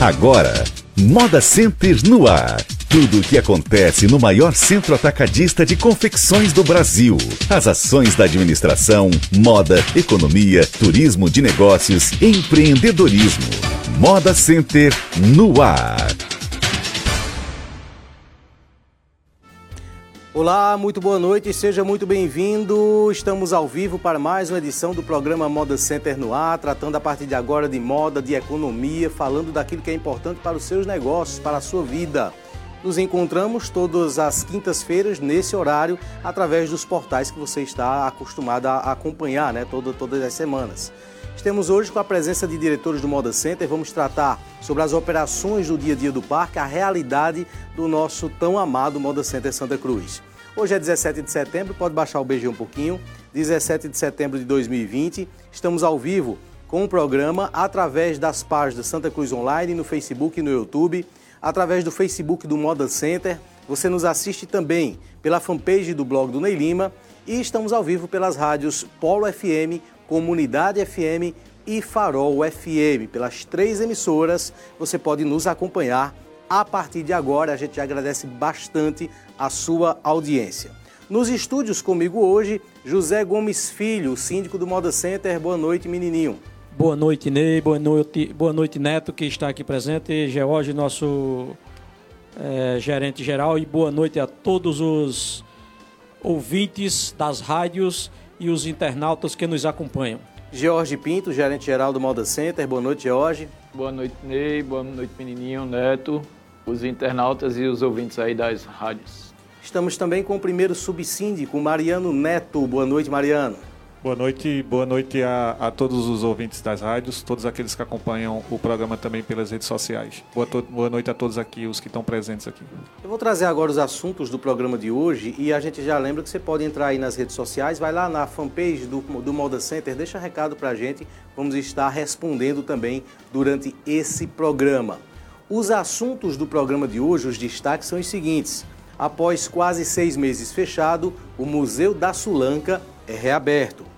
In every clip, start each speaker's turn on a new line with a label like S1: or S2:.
S1: Agora, Moda Center no ar. Tudo o que acontece no maior centro atacadista de confecções do Brasil. As ações da administração, moda, economia, turismo de negócios, empreendedorismo. Moda Center no ar.
S2: Olá, muito boa noite, seja muito bem-vindo. Estamos ao vivo para mais uma edição do programa Moda Center no ar, tratando a partir de agora de moda, de economia, falando daquilo que é importante para os seus negócios, para a sua vida. Nos encontramos todas as quintas-feiras nesse horário, através dos portais que você está acostumado a acompanhar, né, todo, todas as semanas. Estamos hoje com a presença de diretores do Moda Center. Vamos tratar sobre as operações do dia a dia do parque, a realidade do nosso tão amado Moda Center Santa Cruz. Hoje é 17 de setembro, pode baixar o BG um pouquinho. 17 de setembro de 2020. Estamos ao vivo com o programa através das páginas Santa Cruz Online, no Facebook e no YouTube, através do Facebook do Moda Center. Você nos assiste também pela fanpage do blog do Ney Lima e estamos ao vivo pelas rádios Polo FM, Comunidade FM e Farol FM. Pelas três emissoras você pode nos acompanhar a partir de agora. A gente agradece bastante a sua audiência. Nos estúdios comigo hoje, José Gomes Filho, síndico do Moda Center. Boa noite, menininho.
S3: Boa noite, Ney. Boa noite, boa noite Neto, que está aqui presente. George, nosso é, gerente geral. E boa noite a todos os ouvintes das rádios e os internautas que nos acompanham.
S2: George Pinto, gerente geral do Moda Center. Boa noite, George.
S4: Boa noite, Ney. Boa noite, menininho, Neto os internautas e os ouvintes aí das rádios.
S2: Estamos também com o primeiro subsíndico, Mariano Neto. Boa noite, Mariano.
S5: Boa noite, boa noite a, a, todos os ouvintes das rádios, todos aqueles que acompanham o programa também pelas redes sociais. Boa, to, boa noite a todos aqui, os que estão presentes aqui.
S2: Eu vou trazer agora os assuntos do programa de hoje e a gente já lembra que você pode entrar aí nas redes sociais, vai lá na fanpage do, do Moda Center, deixa um recado pra gente, vamos estar respondendo também durante esse programa. Os assuntos do programa de hoje, os destaques são os seguintes. Após quase seis meses fechado, o Museu da Sulanca é reaberto.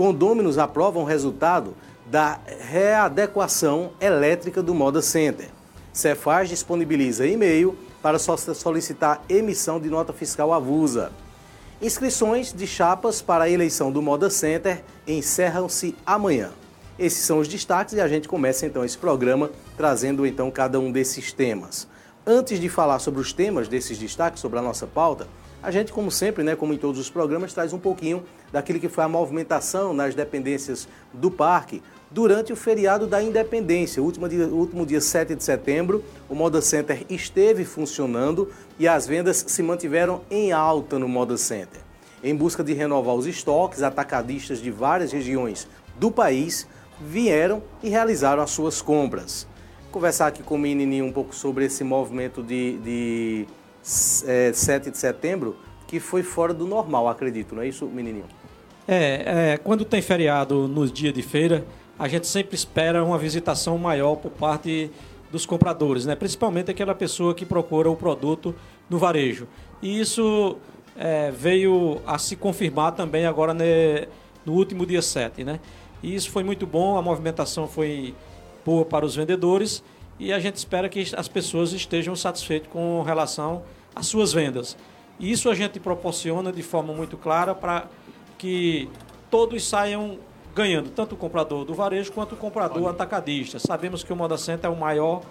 S2: Condôminos aprovam o resultado da readequação elétrica do Moda Center. Cefaz disponibiliza e-mail para solicitar emissão de nota fiscal avulsa. Inscrições de chapas para a eleição do Moda Center encerram-se amanhã. Esses são os destaques e a gente começa então esse programa trazendo então cada um desses temas. Antes de falar sobre os temas desses destaques, sobre a nossa pauta, a gente, como sempre, né, como em todos os programas, traz um pouquinho daquilo que foi a movimentação nas dependências do parque durante o feriado da Independência. Último dia, último dia 7 de setembro, o Moda Center esteve funcionando e as vendas se mantiveram em alta no Moda Center. Em busca de renovar os estoques, atacadistas de várias regiões do país vieram e realizaram as suas compras. Vou conversar aqui com o menininho um pouco sobre esse movimento de, de é, 7 de setembro, que foi fora do normal, acredito, não é isso, menininho?
S3: É, é, quando tem feriado nos dias de feira, a gente sempre espera uma visitação maior por parte dos compradores, né? principalmente aquela pessoa que procura o produto no varejo. E isso é, veio a se confirmar também agora ne, no último dia 7. Né? E isso foi muito bom, a movimentação foi boa para os vendedores e a gente espera que as pessoas estejam satisfeitas com relação às suas vendas. E isso a gente proporciona de forma muito clara para que todos saiam ganhando, tanto o comprador do varejo quanto o comprador atacadista. Sabemos que o Moda Center é o maior,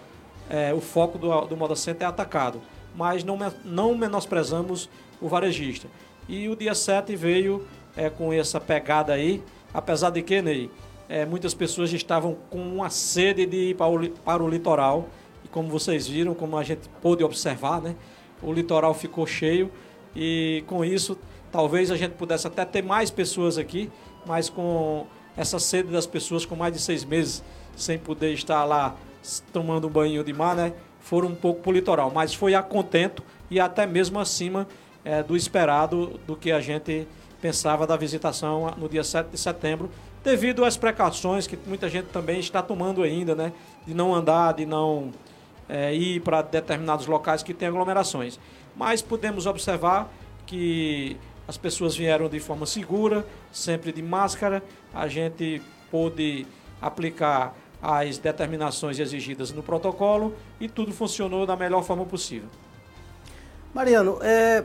S3: é, o foco do, do Moda Center é atacado, mas não, não menosprezamos o varejista. E o dia 7 veio é, com essa pegada aí, Apesar de que, Ney, é, muitas pessoas estavam com uma sede de ir para o, para o litoral. E como vocês viram, como a gente pôde observar, né, o litoral ficou cheio. E com isso, talvez a gente pudesse até ter mais pessoas aqui, mas com essa sede das pessoas com mais de seis meses sem poder estar lá tomando um banho de mar, né, foram um pouco para o litoral. Mas foi a contento e até mesmo acima é, do esperado do que a gente pensava da visitação no dia 7 de setembro, devido às precauções que muita gente também está tomando ainda, né? De não andar, de não é, ir para determinados locais que têm aglomerações. Mas podemos observar que as pessoas vieram de forma segura, sempre de máscara, a gente pôde aplicar as determinações exigidas no protocolo e tudo funcionou da melhor forma possível.
S2: Mariano, é,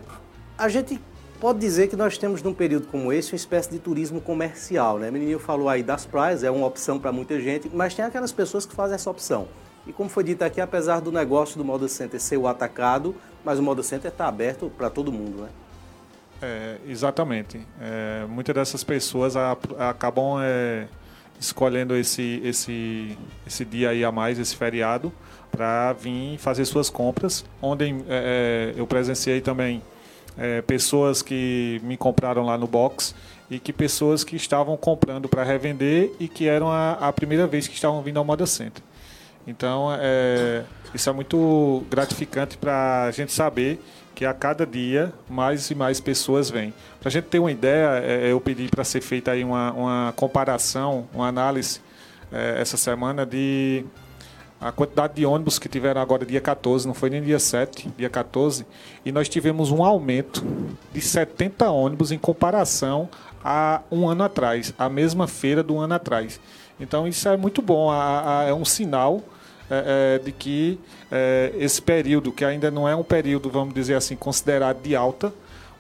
S2: a gente pode dizer que nós temos num período como esse uma espécie de turismo comercial, né? O menino falou aí das praias, é uma opção para muita gente, mas tem aquelas pessoas que fazem essa opção. E como foi dito aqui, apesar do negócio do Moda Center ser o atacado, mas o Moda Center está aberto para todo mundo, né?
S5: É, exatamente. É, muitas dessas pessoas a, a, acabam é, escolhendo esse, esse, esse dia aí a mais, esse feriado, para vir fazer suas compras, onde é, é, eu presenciei também é, pessoas que me compraram lá no box e que pessoas que estavam comprando para revender e que eram a, a, primeira vez que estavam vindo ao Moda Center. Então, é, isso é muito gratificante para a gente saber que a cada dia mais e mais pessoas vêm. Para a gente ter uma ideia, é, eu pedi para ser feita aí uma, uma comparação, uma análise é, essa semana de a quantidade de ônibus que tiveram agora dia 14, não foi nem dia 7, dia 14, e nós tivemos um aumento de 70 ônibus em comparação a um ano atrás, a mesma feira do ano atrás. Então isso é muito bom, é um sinal é, é, de que é, esse período, que ainda não é um período, vamos dizer assim, considerado de alta,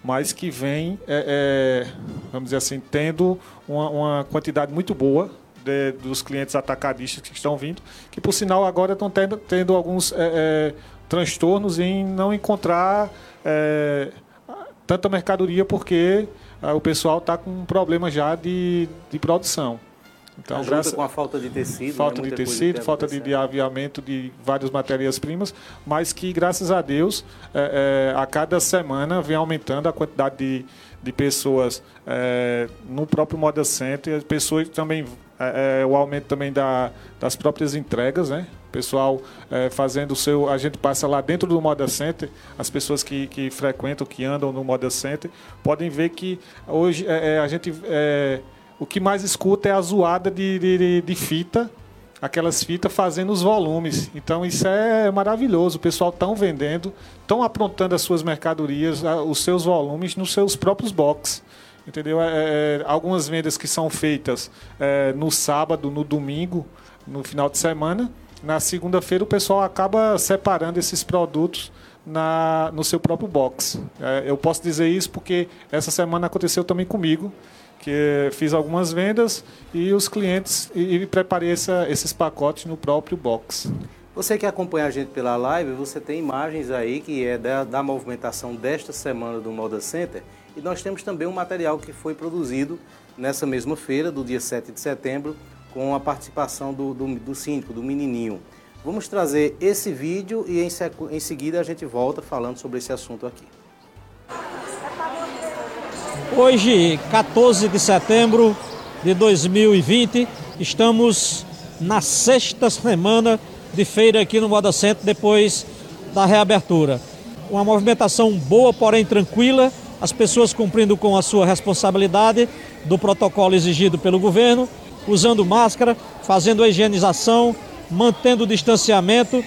S5: mas que vem, é, é, vamos dizer assim, tendo uma, uma quantidade muito boa de, dos clientes atacadistas que estão vindo, que por sinal agora estão tendo, tendo alguns é, é, transtornos em não encontrar é, tanta mercadoria porque o pessoal está com um problema já de, de produção.
S2: Então, Ajuda graças, com a falta de tecido.
S5: Falta né? de tecido, falta de, de, aviamento de várias matérias-primas, mas que, graças a Deus, é, é, a cada semana vem aumentando a quantidade de, de pessoas é, no próprio Moda Center, as pessoas também, é, é, o aumento também da, das próprias entregas, né? pessoal é, fazendo o seu. A gente passa lá dentro do Moda Center, as pessoas que, que frequentam, que andam no Moda Center, podem ver que hoje é, a gente é, o que mais escuta é a zoada de, de, de fita, aquelas fitas fazendo os volumes. Então isso é maravilhoso. O pessoal estão vendendo, estão aprontando as suas mercadorias, os seus volumes nos seus próprios boxes. Entendeu? É, é, algumas vendas que são feitas é, no sábado, no domingo, no final de semana. Na segunda-feira o pessoal acaba separando esses produtos na, no seu próprio box. É, eu posso dizer isso porque essa semana aconteceu também comigo que fiz algumas vendas e os clientes e, e preparei essa, esses pacotes no próprio box.
S2: Você que acompanha a gente pela live, você tem imagens aí que é da, da movimentação desta semana do Moda Center e nós temos também um material que foi produzido nessa mesma feira, do dia 7 de setembro, com a participação do, do, do síndico, do menininho. Vamos trazer esse vídeo e em, em seguida a gente volta falando sobre esse assunto aqui.
S3: Hoje, 14 de setembro de 2020, estamos na sexta semana de feira aqui no Moda Centro, depois da reabertura. Uma movimentação boa, porém tranquila, as pessoas cumprindo com a sua responsabilidade do protocolo exigido pelo governo, usando máscara, fazendo a higienização, mantendo o distanciamento,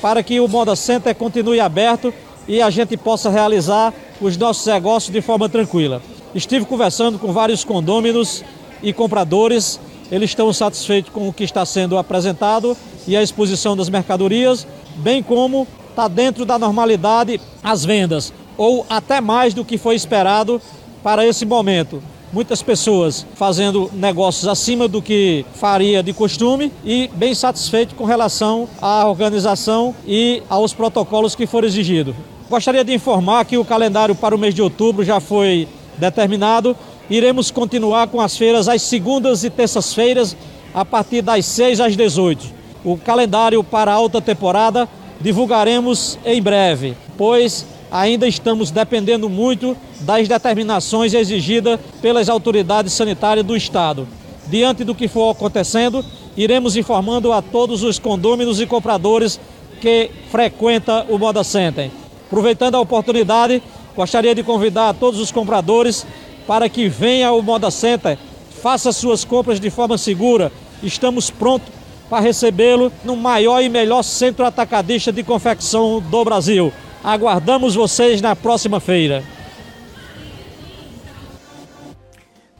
S3: para que o Moda Center continue aberto e a gente possa realizar os nossos negócios de forma tranquila. Estive conversando com vários condôminos e compradores. Eles estão satisfeitos com o que está sendo apresentado e a exposição das mercadorias, bem como está dentro da normalidade as vendas, ou até mais do que foi esperado para esse momento. Muitas pessoas fazendo negócios acima do que faria de costume e bem satisfeito com relação à organização e aos protocolos que foram exigidos. Gostaria de informar que o calendário para o mês de outubro já foi determinado. Iremos continuar com as feiras às segundas e terças-feiras, a partir das 6 às 18. O calendário para a alta temporada divulgaremos em breve, pois ainda estamos dependendo muito das determinações exigidas pelas autoridades sanitárias do Estado. Diante do que for acontecendo, iremos informando a todos os condôminos e compradores que frequentam o Moda Center. Aproveitando a oportunidade, Gostaria de convidar todos os compradores para que venha ao Moda Center, faça suas compras de forma segura. Estamos prontos para recebê-lo no maior e melhor centro atacadista de confecção do Brasil. Aguardamos vocês na próxima feira.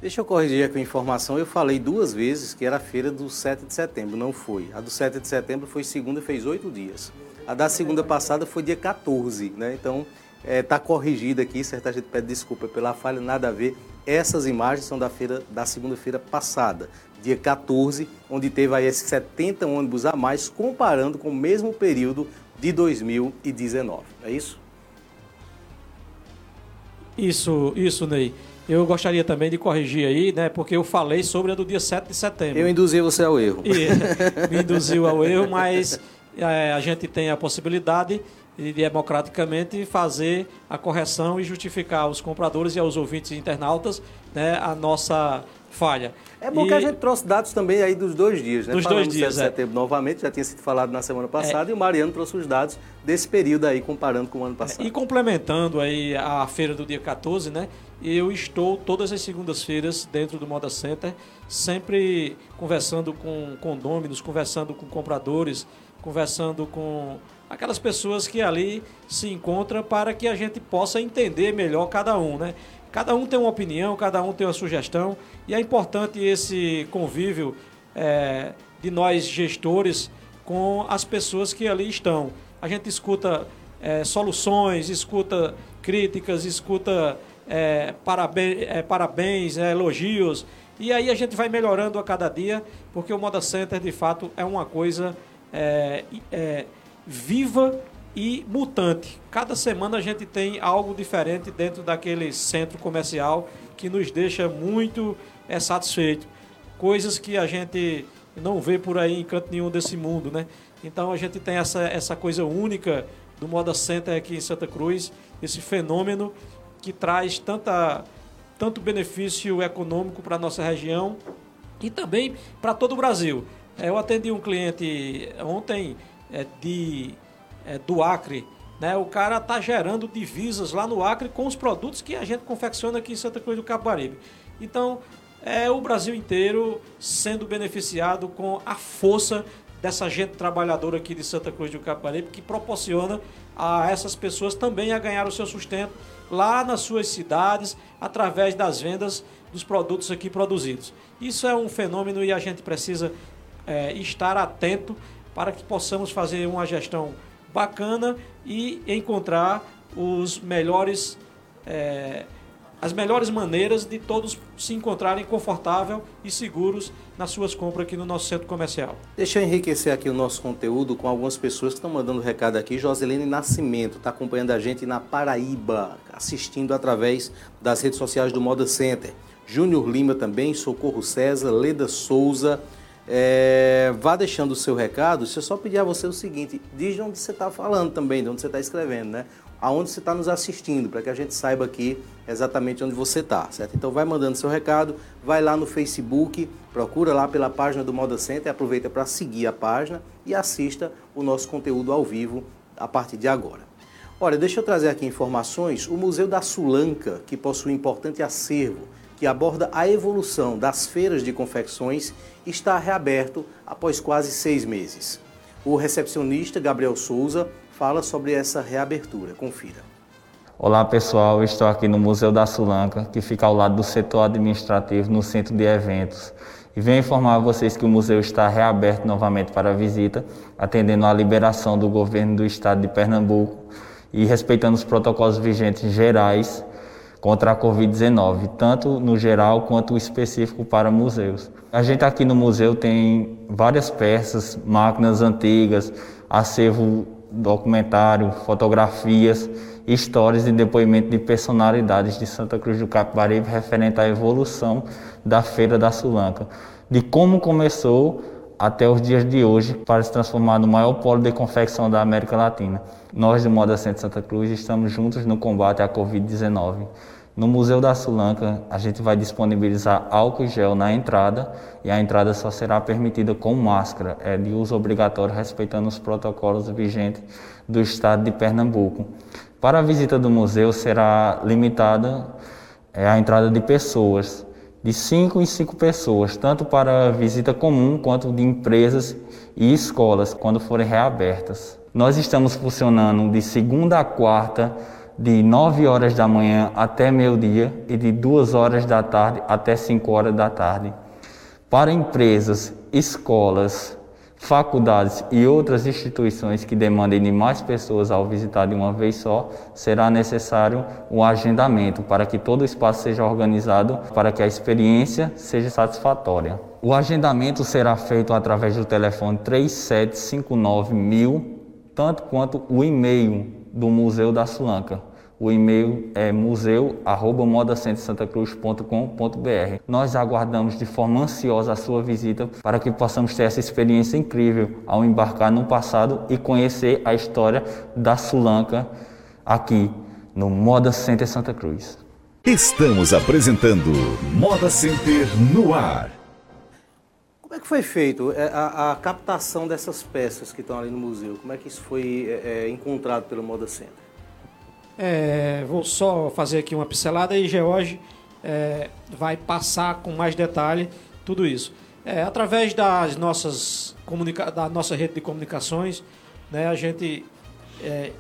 S2: Deixa eu corrigir aqui a informação. Eu falei duas vezes que era a feira do 7 de setembro. Não foi. A do 7 de setembro foi segunda, fez oito dias. A da segunda passada foi dia 14, né? Então, está é, corrigida aqui. Certa gente pede desculpa pela falha, nada a ver. Essas imagens são da feira da segunda-feira passada, dia 14, onde teve aí esses 70 ônibus a mais, comparando com o mesmo período de 2019. É isso?
S3: Isso, isso, Ney. Eu gostaria também de corrigir aí, né? Porque eu falei sobre a do dia 7 de setembro.
S2: Eu induzi você ao erro.
S3: E, me induziu ao erro, mas é, a gente tem a possibilidade de democraticamente fazer a correção e justificar aos compradores e aos ouvintes internautas né, a nossa falha.
S2: É bom
S3: e...
S2: que a gente trouxe dados também aí dos dois dias, né?
S3: Dos
S2: Falamos
S3: dois dias,
S2: de
S3: é.
S2: setembro novamente, já tinha sido falado na semana passada, é. e o Mariano trouxe os dados desse período aí, comparando com o ano passado.
S3: E complementando aí a feira do dia 14, né? Eu estou todas as segundas-feiras dentro do Moda Center, sempre conversando com condôminos, conversando com compradores, conversando com aquelas pessoas que ali se encontram para que a gente possa entender melhor cada um, né? Cada um tem uma opinião, cada um tem uma sugestão e é importante esse convívio é, de nós gestores com as pessoas que ali estão. A gente escuta é, soluções, escuta críticas, escuta é, parabéns, é, parabéns é, elogios e aí a gente vai melhorando a cada dia porque o Moda Center de fato é uma coisa é, viva e mutante. Cada semana a gente tem algo diferente dentro daquele centro comercial que nos deixa muito é, satisfeito. Coisas que a gente não vê por aí em canto nenhum desse mundo, né? Então a gente tem essa, essa coisa única do Moda Center aqui em Santa Cruz, esse fenômeno que traz tanta, tanto benefício econômico para a nossa região e também para todo o Brasil. É, eu atendi um cliente ontem é, de é, do Acre. Né? O cara está gerando divisas lá no Acre com os produtos que a gente confecciona aqui em Santa Cruz do Capibaribe. Então, é o Brasil inteiro sendo beneficiado com a força dessa gente trabalhadora aqui de Santa Cruz do Capibaribe que proporciona a essas pessoas também a ganhar o seu sustento lá nas suas cidades através das vendas dos produtos aqui produzidos. Isso é um fenômeno e a gente precisa é, estar atento para que possamos fazer uma gestão bacana e encontrar os melhores, é, as melhores maneiras de todos se encontrarem confortável e seguros nas suas compras aqui no nosso centro comercial.
S2: Deixa eu enriquecer aqui o nosso conteúdo com algumas pessoas que estão mandando recado aqui. Joselene Nascimento está acompanhando a gente na Paraíba, assistindo através das redes sociais do Moda Center. Júnior Lima também, Socorro César, Leda Souza, é, vá deixando o seu recado. Deixa eu só pedir a você o seguinte: diz de onde você está falando também, de onde você está escrevendo, né? Aonde você está nos assistindo, para que a gente saiba aqui exatamente onde você está, certo? Então vai mandando seu recado, vai lá no Facebook, procura lá pela página do Moda Center, aproveita para seguir a página e assista o nosso conteúdo ao vivo a partir de agora. Olha, deixa eu trazer aqui informações. O Museu da Sulanca, que possui importante acervo que aborda a evolução das feiras de confecções, está reaberto após quase seis meses. O recepcionista Gabriel Souza fala sobre essa reabertura. Confira.
S6: Olá pessoal, estou aqui no Museu da Sulanca, que fica ao lado do setor administrativo no centro de eventos. E venho informar vocês que o museu está reaberto novamente para visita, atendendo à liberação do governo do estado de Pernambuco e respeitando os protocolos vigentes gerais contra a Covid-19, tanto no geral quanto específico para museus. A gente aqui no museu tem várias peças, máquinas antigas, acervo documentário, fotografias, histórias e depoimento de personalidades de Santa Cruz do Capibaribe referente à evolução da Feira da Sulanca, de como começou até os dias de hoje para se transformar no maior polo de confecção da América Latina. Nós do Moda Centro Santa Cruz estamos juntos no combate à Covid-19. No Museu da Sulanca, a gente vai disponibilizar álcool gel na entrada e a entrada só será permitida com máscara, é de uso obrigatório, respeitando os protocolos vigentes do estado de Pernambuco. Para a visita do museu, será limitada é, a entrada de pessoas de 5 em 5 pessoas, tanto para visita comum quanto de empresas e escolas, quando forem reabertas. Nós estamos funcionando de segunda a quarta, de 9 horas da manhã até meio-dia e de 2 horas da tarde até 5 horas da tarde. Para empresas, escolas, faculdades e outras instituições que demandem de mais pessoas ao visitar de uma vez só, será necessário um agendamento para que todo o espaço seja organizado para que a experiência seja satisfatória. O agendamento será feito através do telefone 3759 mil, tanto quanto o e-mail do Museu da Sulanca. O e-mail é museu@modacentresantacruz.com.br. Nós aguardamos de forma ansiosa a sua visita para que possamos ter essa experiência incrível ao embarcar no passado e conhecer a história da Sulanca aqui no Moda Center Santa Cruz.
S1: Estamos apresentando Moda Center no ar.
S2: Como é que foi feito é, a, a, captação dessas peças que estão ali no museu? Como é que isso foi é, é encontrado pelo Moda Center?
S3: É, vou só fazer aqui uma pincelada e George é, vai passar com mais detalhe tudo isso. É, através das nossas da nossa rede de comunicações, né, a gente é,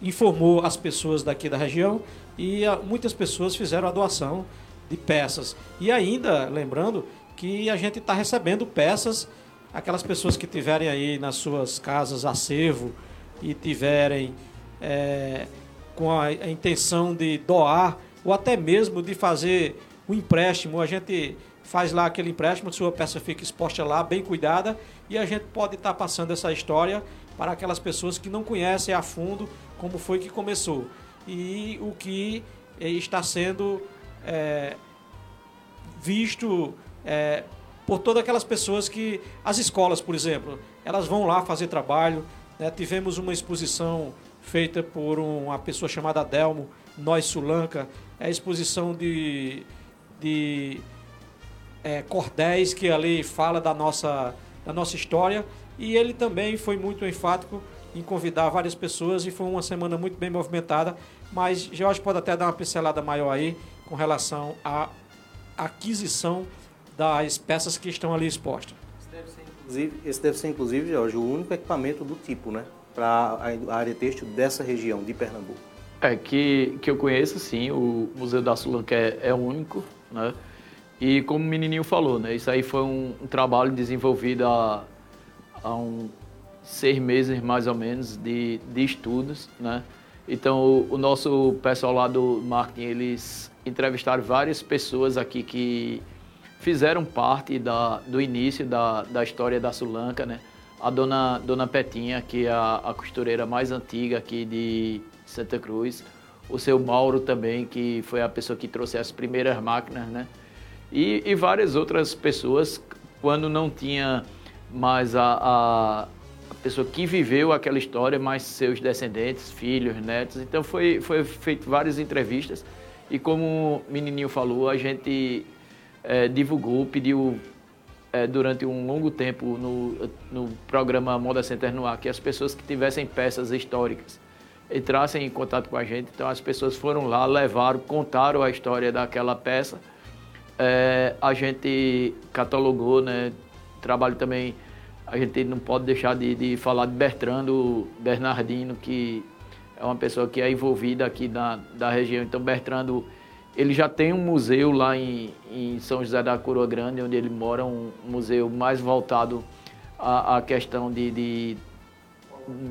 S3: informou as pessoas daqui da região e a, muitas pessoas fizeram a doação de peças. E ainda, lembrando, que a gente está recebendo peças, aquelas pessoas que tiverem aí nas suas casas acervo e tiverem é, com a, a intenção de doar ou até mesmo de fazer um empréstimo. A gente faz lá aquele empréstimo, sua peça fica exposta lá, bem cuidada, e a gente pode estar tá passando essa história para aquelas pessoas que não conhecem a fundo como foi que começou e o que eh, está sendo é, visto é, por todas aquelas pessoas que as escolas, por exemplo, elas vão lá fazer trabalho. Né? Tivemos uma exposição feita por uma pessoa chamada Delmo, Nós Sulanca, é a exposição de, de é, cordéis que ali fala da nossa, da nossa história e ele também foi muito enfático em convidar várias pessoas e foi uma semana muito bem movimentada, mas Jorge pode até dar uma pincelada maior aí com relação à aquisição das peças que estão ali expostas.
S2: Esse deve ser, inclusive, esse deve ser, inclusive Jorge, o único equipamento do tipo, né? Para a área têxtil dessa região de Pernambuco?
S4: É, que, que eu conheço, sim, o Museu da Sulanca é, é único, né? E como o menininho falou, né? Isso aí foi um, um trabalho desenvolvido há, há um, seis meses, mais ou menos, de, de estudos, né? Então, o, o nosso pessoal lá do marketing, eles entrevistaram várias pessoas aqui que fizeram parte da, do início da, da história da Sulanca, né? A dona, dona Petinha, que é a, a costureira mais antiga aqui de Santa Cruz, o seu Mauro também, que foi a pessoa que trouxe as primeiras máquinas, né? E, e várias outras pessoas, quando não tinha mais a, a, pessoa que viveu aquela história, mais seus descendentes, filhos, netos. Então foi, foi feito várias entrevistas e como o menininho falou, a gente é, divulgou, pediu é, durante um longo tempo no, no programa Moda Center no ar, que as pessoas que tivessem peças históricas entrassem em contato com a gente. Então as pessoas foram lá, levaram, contaram a história daquela peça. É, a gente catalogou, né? Trabalho também, a gente não pode deixar de, de falar de Bertrando Bernardino, que é uma pessoa que é envolvida aqui na, da região. Então Bertrando ele já tem um museu lá em, em São José da Coroa Grande, onde ele mora, um museu mais voltado à, à questão de, de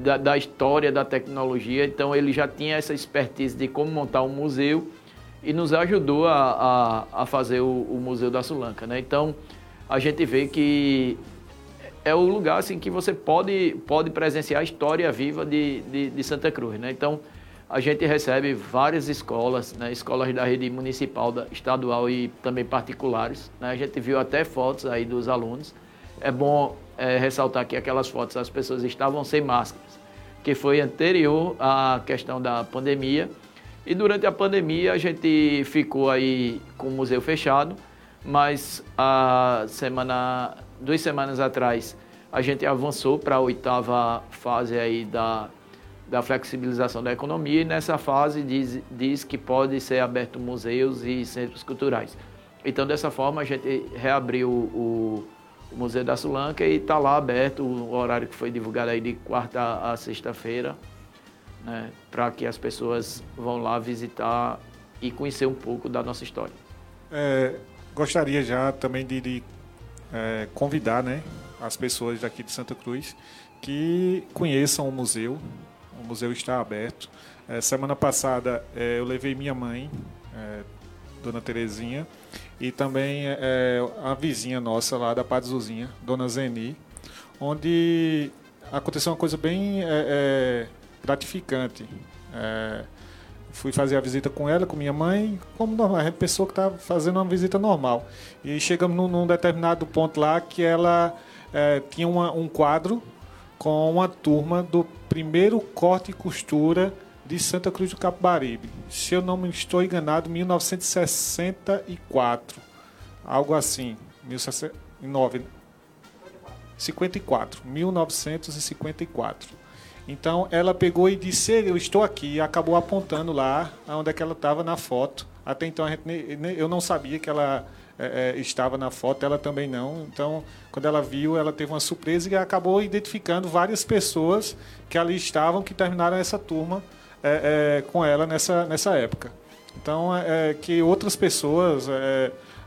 S4: da, da, história da tecnologia. Então ele já tinha essa expertise de como montar um museu e nos ajudou a, a, a fazer o, o, Museu da Sulanca. Né? Então a gente vê que é o lugar assim, que você pode, pode presenciar a história viva de, de, de Santa Cruz. Né? Então a gente recebe várias escolas, né, escolas da rede municipal, da, estadual e também particulares. Né, a gente viu até fotos aí dos alunos. É bom é, ressaltar que aquelas fotos as pessoas estavam sem máscaras, que foi anterior à questão da pandemia. E durante a pandemia a gente ficou aí com o museu fechado, mas a semana, duas semanas atrás a gente avançou para a oitava fase aí da da flexibilização da economia e nessa fase diz, diz que pode ser aberto museus e centros culturais. Então, dessa forma, a gente reabriu o, o Museu da Sulanca e está lá aberto o horário que foi divulgado aí de quarta a sexta-feira, né, para que as pessoas vão lá visitar e conhecer um pouco da nossa história.
S5: É, gostaria já também de, de é, convidar né, as pessoas daqui de Santa Cruz que conheçam o museu. O museu está aberto. É, semana passada é, eu levei minha mãe, é, Dona Terezinha, e também é, é, a vizinha nossa lá da Padzuzinha, Dona Zeni, onde aconteceu uma coisa bem gratificante. fui fazer a visita com ela, com minha mãe, como normal, a pessoa que estava fazendo uma visita normal. E chegamos num, num determinado ponto lá que ela tinha uma, um quadro com uma turma do primeiro corte e costura de Santa Cruz do Capibaribe. Se eu não me estou enganado, 1964. Algo assim. 1954. 54. 1954. Então ela pegou e disse: Eu estou aqui. E acabou apontando lá onde é que ela estava na foto. Até então gente, eu não sabia que ela é, é, estava na foto, ela também não. Então, quando ela viu, ela teve uma surpresa e acabou identificando várias pessoas que ali estavam, que terminaram essa turma é, é, com ela nessa, nessa época. Então, é, que outras pessoas,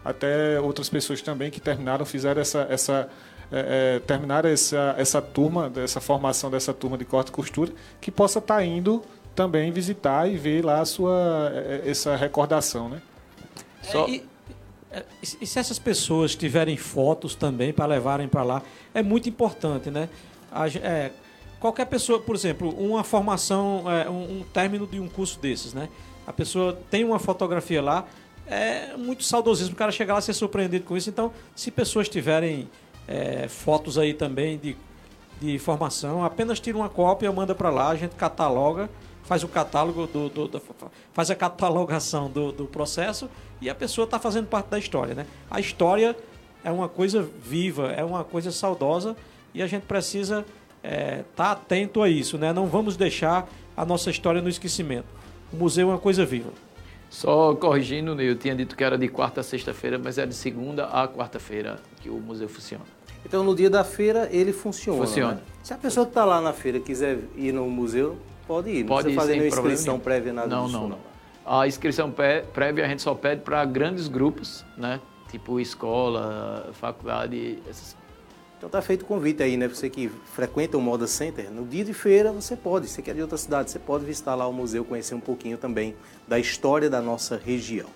S5: até outras pessoas também que terminaram, fizeram essa. essa é, terminaram essa, essa turma, essa formação dessa turma de corte e costura, que possa estar tá indo também visitar e ver lá a sua, essa recordação, né?
S3: Só... E e se essas pessoas tiverem fotos também para levarem para lá, é muito importante, né? A, é, qualquer pessoa, por exemplo, uma formação, é, um, um, término de um curso desses, né? A pessoa tem uma fotografia lá, é muito saudosismo. O cara chegar lá e ser surpreendido com isso. Então, se pessoas tiverem é, fotos aí também de, de formação, apenas tira uma cópia, manda para lá, a gente cataloga faz o catálogo do, do, do faz a catalogação do, do processo e a pessoa está fazendo parte da história, né? A história é uma coisa viva, é uma coisa saudosa e a gente precisa estar é, tá atento a isso, né? Não vamos deixar a nossa história no esquecimento. O museu é uma coisa viva.
S4: Só corrigindo, eu tinha dito que era de quarta a sexta-feira, mas é de segunda a quarta-feira que o museu funciona.
S2: Então, no dia da feira, ele funciona.
S4: Funciona. Né?
S2: Se a pessoa que está lá na feira quiser ir no museu, Pode ir, não
S4: Pode
S2: precisa fazer nenhuma inscrição prévia, nada
S4: não,
S2: disso,
S4: não, não. A inscrição prévia a gente só pede para grandes grupos, né? Tipo escola, faculdade, essas
S2: então tá feito o convite aí, né? Você que frequenta o Moda Center, no dia de feira você pode, você que é de outra cidade, você pode visitar lá o museu, conhecer um pouquinho também da história da nossa região.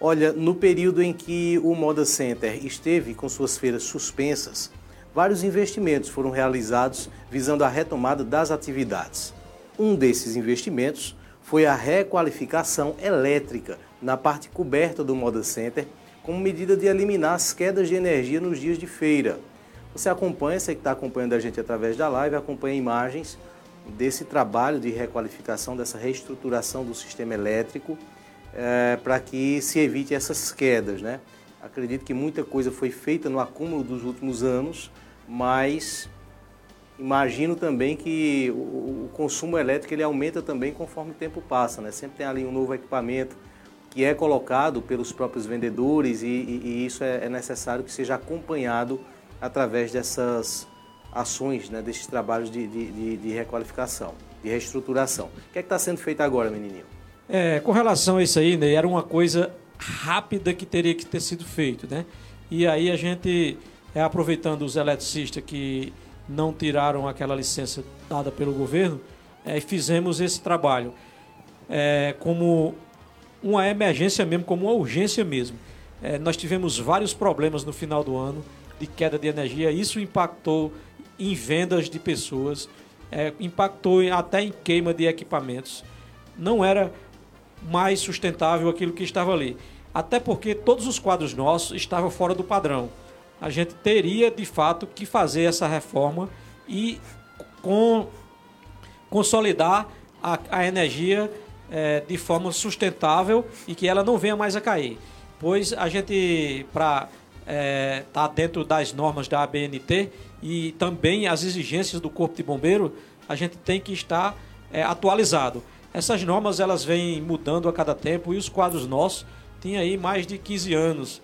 S2: Olha, no período em que o Moda Center esteve com suas feiras suspensas, vários investimentos foram realizados visando a retomada das atividades. Um desses investimentos foi a requalificação elétrica na parte coberta do Moda Center, como medida de eliminar as quedas de energia nos dias de feira. Você acompanha, você que está acompanhando a gente através da live, acompanha imagens desse trabalho de requalificação, dessa reestruturação do sistema elétrico, é, para que se evite essas quedas. Né? Acredito que muita coisa foi feita no acúmulo dos últimos anos, mas imagino também que o, o, consumo elétrico ele aumenta também conforme o tempo passa, né? Sempre tem ali um novo equipamento que é colocado pelos próprios vendedores e, e, e isso é, é, necessário que seja acompanhado através dessas ações, né? Desses trabalhos de, de, de requalificação, de reestruturação. O que é que está sendo feito agora, menininho?
S3: É, com relação a isso aí, né, era uma coisa rápida que teria que ter sido feito, né? E aí a gente, é, aproveitando os eletricistas que não tiraram aquela licença dada pelo governo, é, fizemos esse trabalho é, como uma emergência mesmo, como uma urgência mesmo. É, nós tivemos vários problemas no final do ano de queda de energia, isso impactou em vendas de pessoas, é, impactou até em queima de equipamentos. Não era mais sustentável aquilo que estava ali. Até porque todos os quadros nossos estavam fora do padrão a gente teria de fato que fazer essa reforma e com, consolidar a, a energia é, de forma sustentável e que ela não venha mais a cair. Pois a gente, para estar é, tá dentro das normas da ABNT e também as exigências do Corpo de Bombeiro, a gente tem que estar é, atualizado. Essas normas elas vêm mudando a cada tempo e os quadros nossos têm aí mais de 15 anos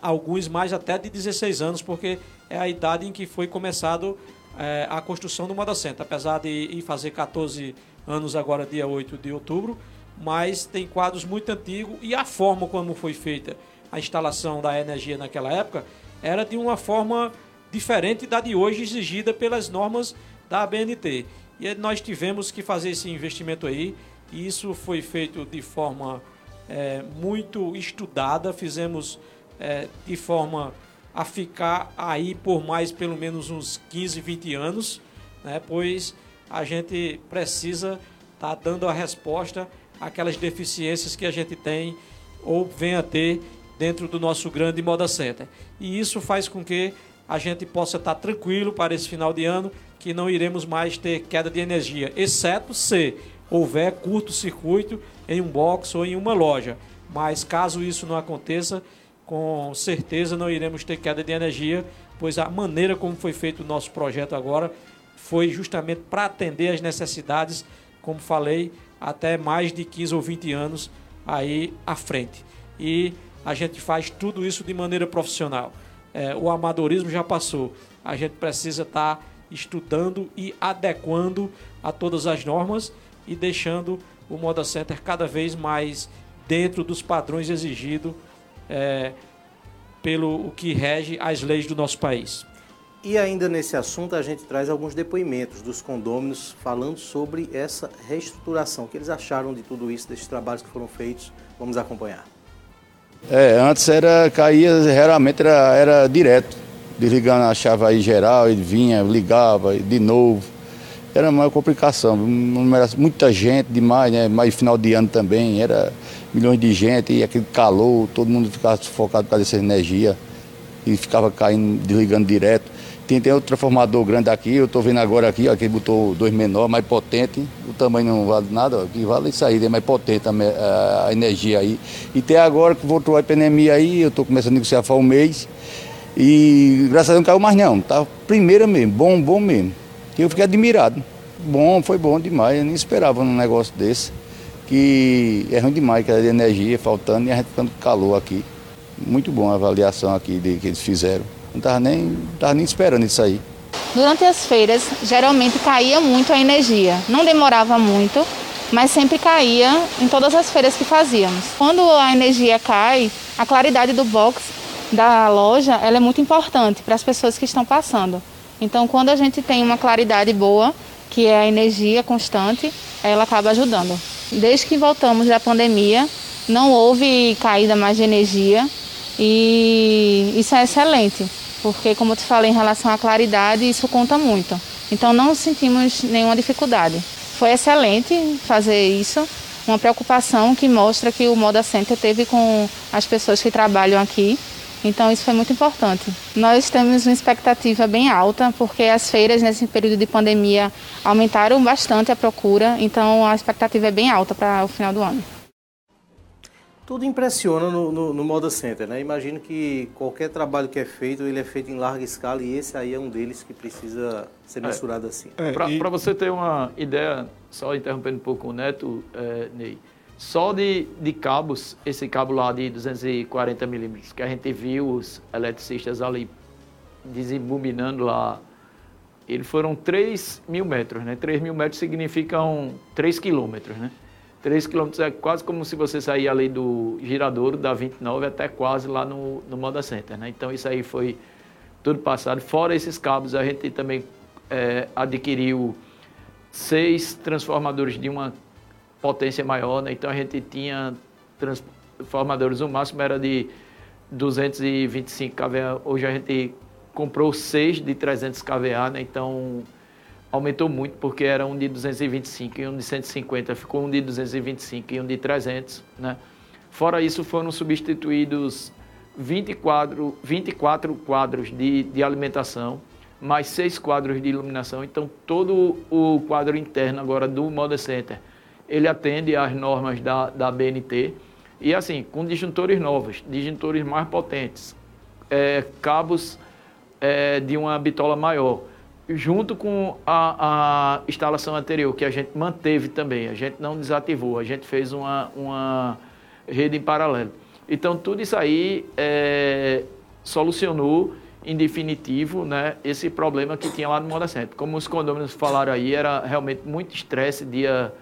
S3: alguns mais até de 16 anos, porque é a idade em que foi começado é, a construção do Moda Center, apesar de ir fazer 14 anos agora, dia 8 de outubro, mas tem quadros muito antigos e a forma como foi feita a instalação da energia naquela época era de uma forma diferente da de hoje exigida pelas normas da ABNT. E nós tivemos que fazer esse investimento aí, e isso foi feito de forma é, muito estudada, fizemos é, de forma a ficar aí por mais pelo menos uns 15, 20 anos, né, pois a gente precisa estar tá dando a resposta àquelas deficiências que a gente tem ou vem a ter dentro do nosso grande Moda Center. E isso faz com que a gente possa estar tranquilo para esse final de ano que não iremos mais ter queda de energia, exceto se houver curto-circuito em um box ou em uma loja. Mas caso isso não aconteça, com certeza não iremos ter queda de energia, pois a maneira como foi feito o nosso projeto agora foi justamente para atender as necessidades, como falei, até mais de 15 ou 20 anos aí à frente. E a gente faz tudo isso de maneira profissional. É, o amadorismo já passou. A gente precisa estar tá estudando e adequando a todas as normas e deixando o Moda Center cada vez mais dentro dos padrões exigidos é, pelo o que rege as leis do nosso país.
S2: E ainda nesse assunto a gente traz alguns depoimentos dos condôminos falando sobre essa reestruturação, o que eles acharam de tudo isso, desses trabalhos que foram feitos. Vamos acompanhar.
S7: É, antes era, caía, geralmente era, era direto, desligando a chave aí geral, ele vinha, ligava de novo. Era uma complicação, muita gente demais, né? Mais final de ano também, era milhões de gente, e aquele calor, todo mundo ficava sufocado por causa dessa energia e ficava caindo, desligando direto. Tem, tem outro transformador grande aqui, eu estou vendo agora aqui, ó, que botou dois menores, mais potente. O tamanho não vale nada, ó, que vale isso aí, é mais potente a, a, energia aí. E até agora que voltou a epidemia aí, eu estou começando a negociar faz um mês. E graças a Deus não caiu mais não. Tá primeira mesmo, bom, bom mesmo. E eu fiquei admirado. Bom, foi bom demais, eu nem esperava um negócio desse. Que é ruim demais, que a energia faltando e a gente ficando calor aqui. Muito bom a avaliação aqui de, que eles fizeram. Não estava nem, nem esperando isso aí.
S8: Durante as feiras, geralmente caía muito a energia. Não demorava muito, mas sempre caía em todas as feiras que fazíamos. Quando a energia cai, a claridade do box da loja ela é muito importante para as pessoas que estão passando. Então, quando a gente tem uma claridade boa, que é a energia constante, ela acaba ajudando. Desde que voltamos da pandemia, não houve caída mais de energia e isso é excelente porque, como eu te falei, em relação à claridade, isso conta muito. Então, não sentimos nenhuma dificuldade. Foi excelente fazer isso, uma preocupação que mostra que o Moda Center teve com as pessoas que trabalham aqui. Então, isso foi muito importante. Nós temos uma expectativa bem alta, porque as feiras nesse período de pandemia aumentaram bastante a procura, então a expectativa é bem alta para o final do ano.
S2: Tudo impressiona no, no, no, Moda Center, né? Imagino que qualquer trabalho que é feito, ele é feito em larga escala e esse aí é um deles que precisa ser é. mensurado é, assim.
S4: É, Para e... você ter uma ideia, só interrompendo um pouco o Neto, é, Ney, só de, de cabos, esse cabo lá de 240 milímetros, que a gente viu os eletricistas ali desembobinando lá, eles foram 3 mil metros, né? 3 mil metros significam 3 quilômetros, né? 3 quilômetros é quase como se você sair ali do Giradouro, da 29, até quase lá no, no Moda Center. Né? Então isso aí foi tudo passado. Fora esses cabos, a gente também é, adquiriu seis transformadores de uma potência maior. Né? Então a gente tinha transformadores, o máximo era de 225 kVA. Hoje a gente comprou seis de 300 kVA, né? então aumentou muito, porque era um de 225 e um de 150, ficou um de 225 e um de 300, né? Fora isso, foram substituídos 20 quadro, 24 quadros de, de alimentação, mais seis quadros de iluminação. Então, todo o quadro interno agora do Moda Center, ele atende às normas da, da BNT. E assim, com disjuntores novos, disjuntores mais potentes, é, cabos é, de uma bitola maior junto com a, a, instalação anterior, que a gente manteve também, a gente não desativou, a gente fez uma, uma rede em paralelo. Então, tudo isso aí é, solucionou em definitivo, né, esse problema que tinha lá no Moda Center. Como os condôminos falaram aí, era realmente muito estresse dia,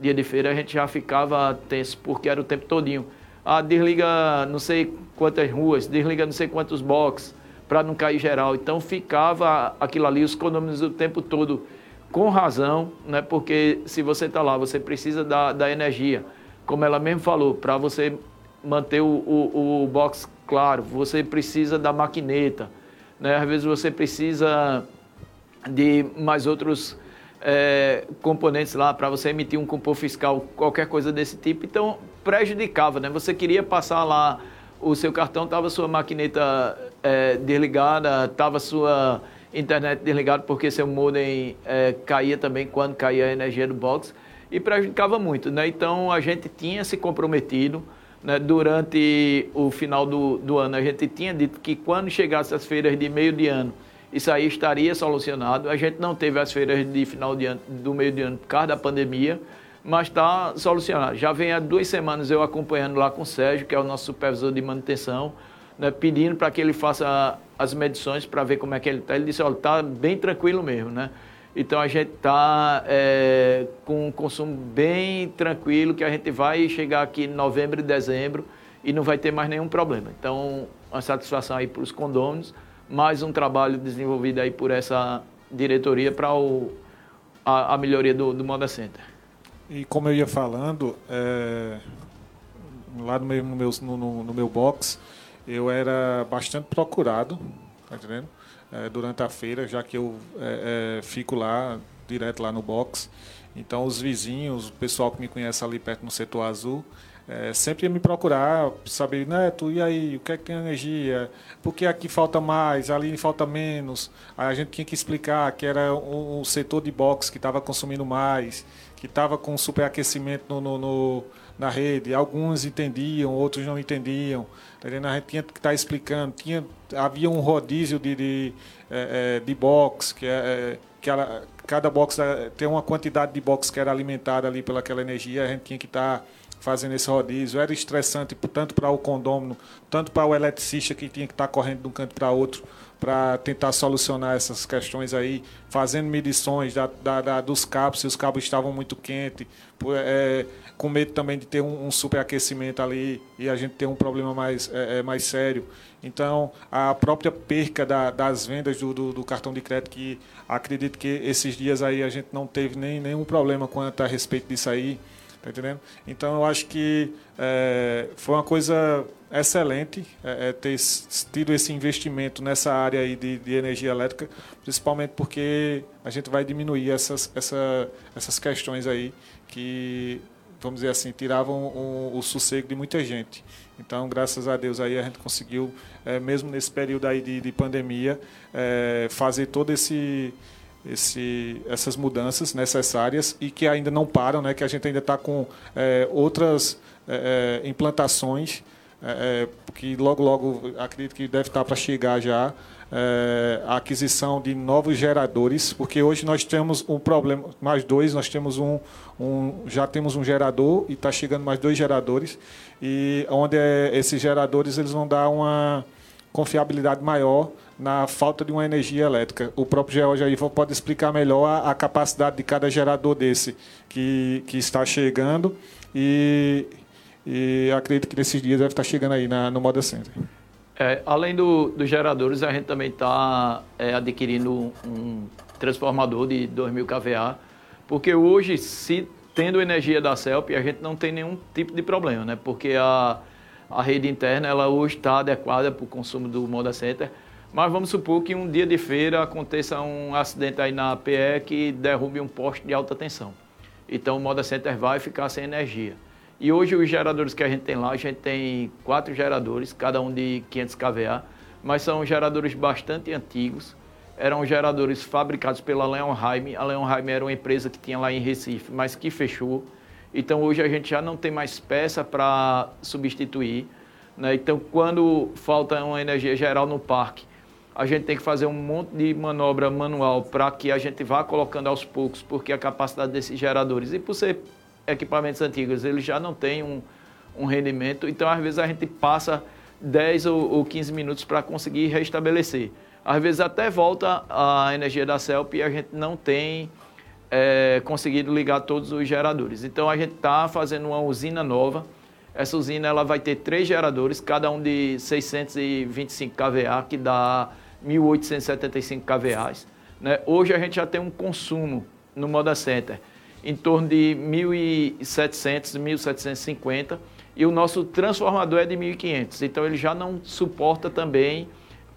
S4: dia de feira, a gente já ficava tenso, porque era o tempo todinho. Ah, desliga não sei quantas ruas, desliga não sei quantos boxes, para não cair geral. Então ficava aquilo ali, os condôminos o tempo todo com razão, né, porque se você está lá, você precisa da, da energia. Como ela mesmo falou, para você manter o, o, o box claro, você precisa da maquineta, né? Às vezes você precisa de mais outros é, componentes lá para você emitir um compor fiscal, qualquer coisa desse tipo. Então, prejudicava, né? Você queria passar lá o seu cartão, estava sua maquineta é, desligada, estava sua internet desligada porque seu modem é, caía também quando caía a energia do box e prejudicava muito, né? Então, a gente tinha se comprometido né, durante o final do, do ano. A gente tinha dito que quando chegasse as feiras de meio de ano, isso aí estaria solucionado. A gente não teve as feiras de final de ano, do meio de ano por causa da pandemia, mas está solucionado. Já vem há duas semanas eu acompanhando lá com o Sérgio, que é o nosso supervisor de manutenção, né, pedindo para que ele faça as medições para ver como é que ele está. Ele disse, olha, está bem tranquilo mesmo, né? Então a gente está é, com um consumo bem tranquilo, que a gente vai chegar aqui em novembro e dezembro e não vai ter mais nenhum problema. Então, uma satisfação aí para os condôminos, mais um trabalho desenvolvido aí por essa diretoria para a, a, melhoria do, do Moda Center.
S5: E como eu ia falando, é, lá no meu, no, meu, no, no meu box, eu era bastante procurado, tá entendendo? é, durante a feira, já que eu é, é, fico lá, direto lá no box. Então, os vizinhos, o pessoal que me conhece ali perto no setor azul, é, sempre ia me procurar, saber, Neto, e aí, o que é que tem energia? Por que aqui falta mais, ali falta menos? Aí a gente tinha que explicar que era um, um setor de box que estava consumindo mais, que estava com superaquecimento no, no, no, na rede. Alguns entendiam, outros não entendiam. Tá a gente tinha que estar tá explicando. Tinha, havia um rodízio de, de, é, de box, que, é, é, que cada box tem uma quantidade de box que era alimentada ali pelaquela energia, a gente tinha que estar tá fazendo esse rodízio. Era estressante tanto para o condômino, tanto para o eletricista que tinha que estar tá correndo de um canto para outro para tentar solucionar essas questões aí, fazendo medições da, da, da, dos cabos, se os cabos estavam muito quentes, é, com medo também de ter um, um superaquecimento ali e a gente ter um problema mais, é, é, mais sério. Então, a própria perca da, das vendas do, do, do, cartão de crédito, que acredito que esses dias aí a gente não teve nem, nenhum problema quanto a respeito disso aí, tá entendendo? Então, eu acho que é, foi uma coisa excelente é, é, ter tido esse investimento nessa área aí de, de, energia elétrica, principalmente porque a gente vai diminuir essas, essa, essas questões aí que, vamos dizer assim, tiravam o, o sossego de muita gente. Então, graças a Deus, aí a gente conseguiu, é, mesmo nesse período aí de, de pandemia, é, fazer todo esse esse, essas mudanças necessárias e que ainda não param, né, que a gente ainda está com é, outras é, implantações é, é, que logo, logo acredito que deve estar para chegar já, é, a aquisição de novos geradores, porque hoje nós temos um problema, mais dois, nós temos um, um já temos um gerador e está chegando mais dois geradores, e onde é, esses geradores eles vão dar uma confiabilidade maior na falta de uma energia elétrica. O próprio George aí pode explicar melhor a, a capacidade de cada gerador desse que, que está chegando e, e acredito que nesses dias deve estar chegando aí na, no Moda Center.
S4: É, além do, dos geradores, a gente também está é, adquirindo um transformador de 2.000 kVA, porque hoje, se tendo energia da CELP, a gente não tem nenhum tipo de problema, né? Porque a, a rede interna, ela hoje está adequada para o consumo do Moda Center, mas vamos supor que um dia de feira aconteça um acidente aí na PE que derrube um poste de alta tensão. Então o Moda Center vai ficar sem energia. E hoje os geradores que a gente tem lá, a gente tem quatro geradores, cada um de 500 kVA, mas são geradores bastante antigos. Eram geradores fabricados pela Leonheim. A Leonheim era uma empresa que tinha lá em Recife, mas que fechou. Então hoje a gente já não tem mais peça para substituir. Né? Então quando falta uma energia geral no parque, a gente tem que fazer um monte de manobra manual para que a gente vá colocando aos poucos, porque a capacidade desses geradores, e por ser equipamentos antigos, eles já não têm um, um rendimento. Então, às vezes, a gente passa 10 ou, ou 15 minutos para conseguir restabelecer. Às vezes até volta a energia da CELP e a gente não tem é, conseguido ligar todos os geradores. Então a gente está fazendo uma usina nova. Essa usina ela vai ter três geradores, cada um de 625 kVA, que dá 1.875 kVA. Né? Hoje a gente já tem um consumo no Moda Center em torno de 1.700, 1.750 e o nosso transformador é de 1.500. Então ele já não suporta também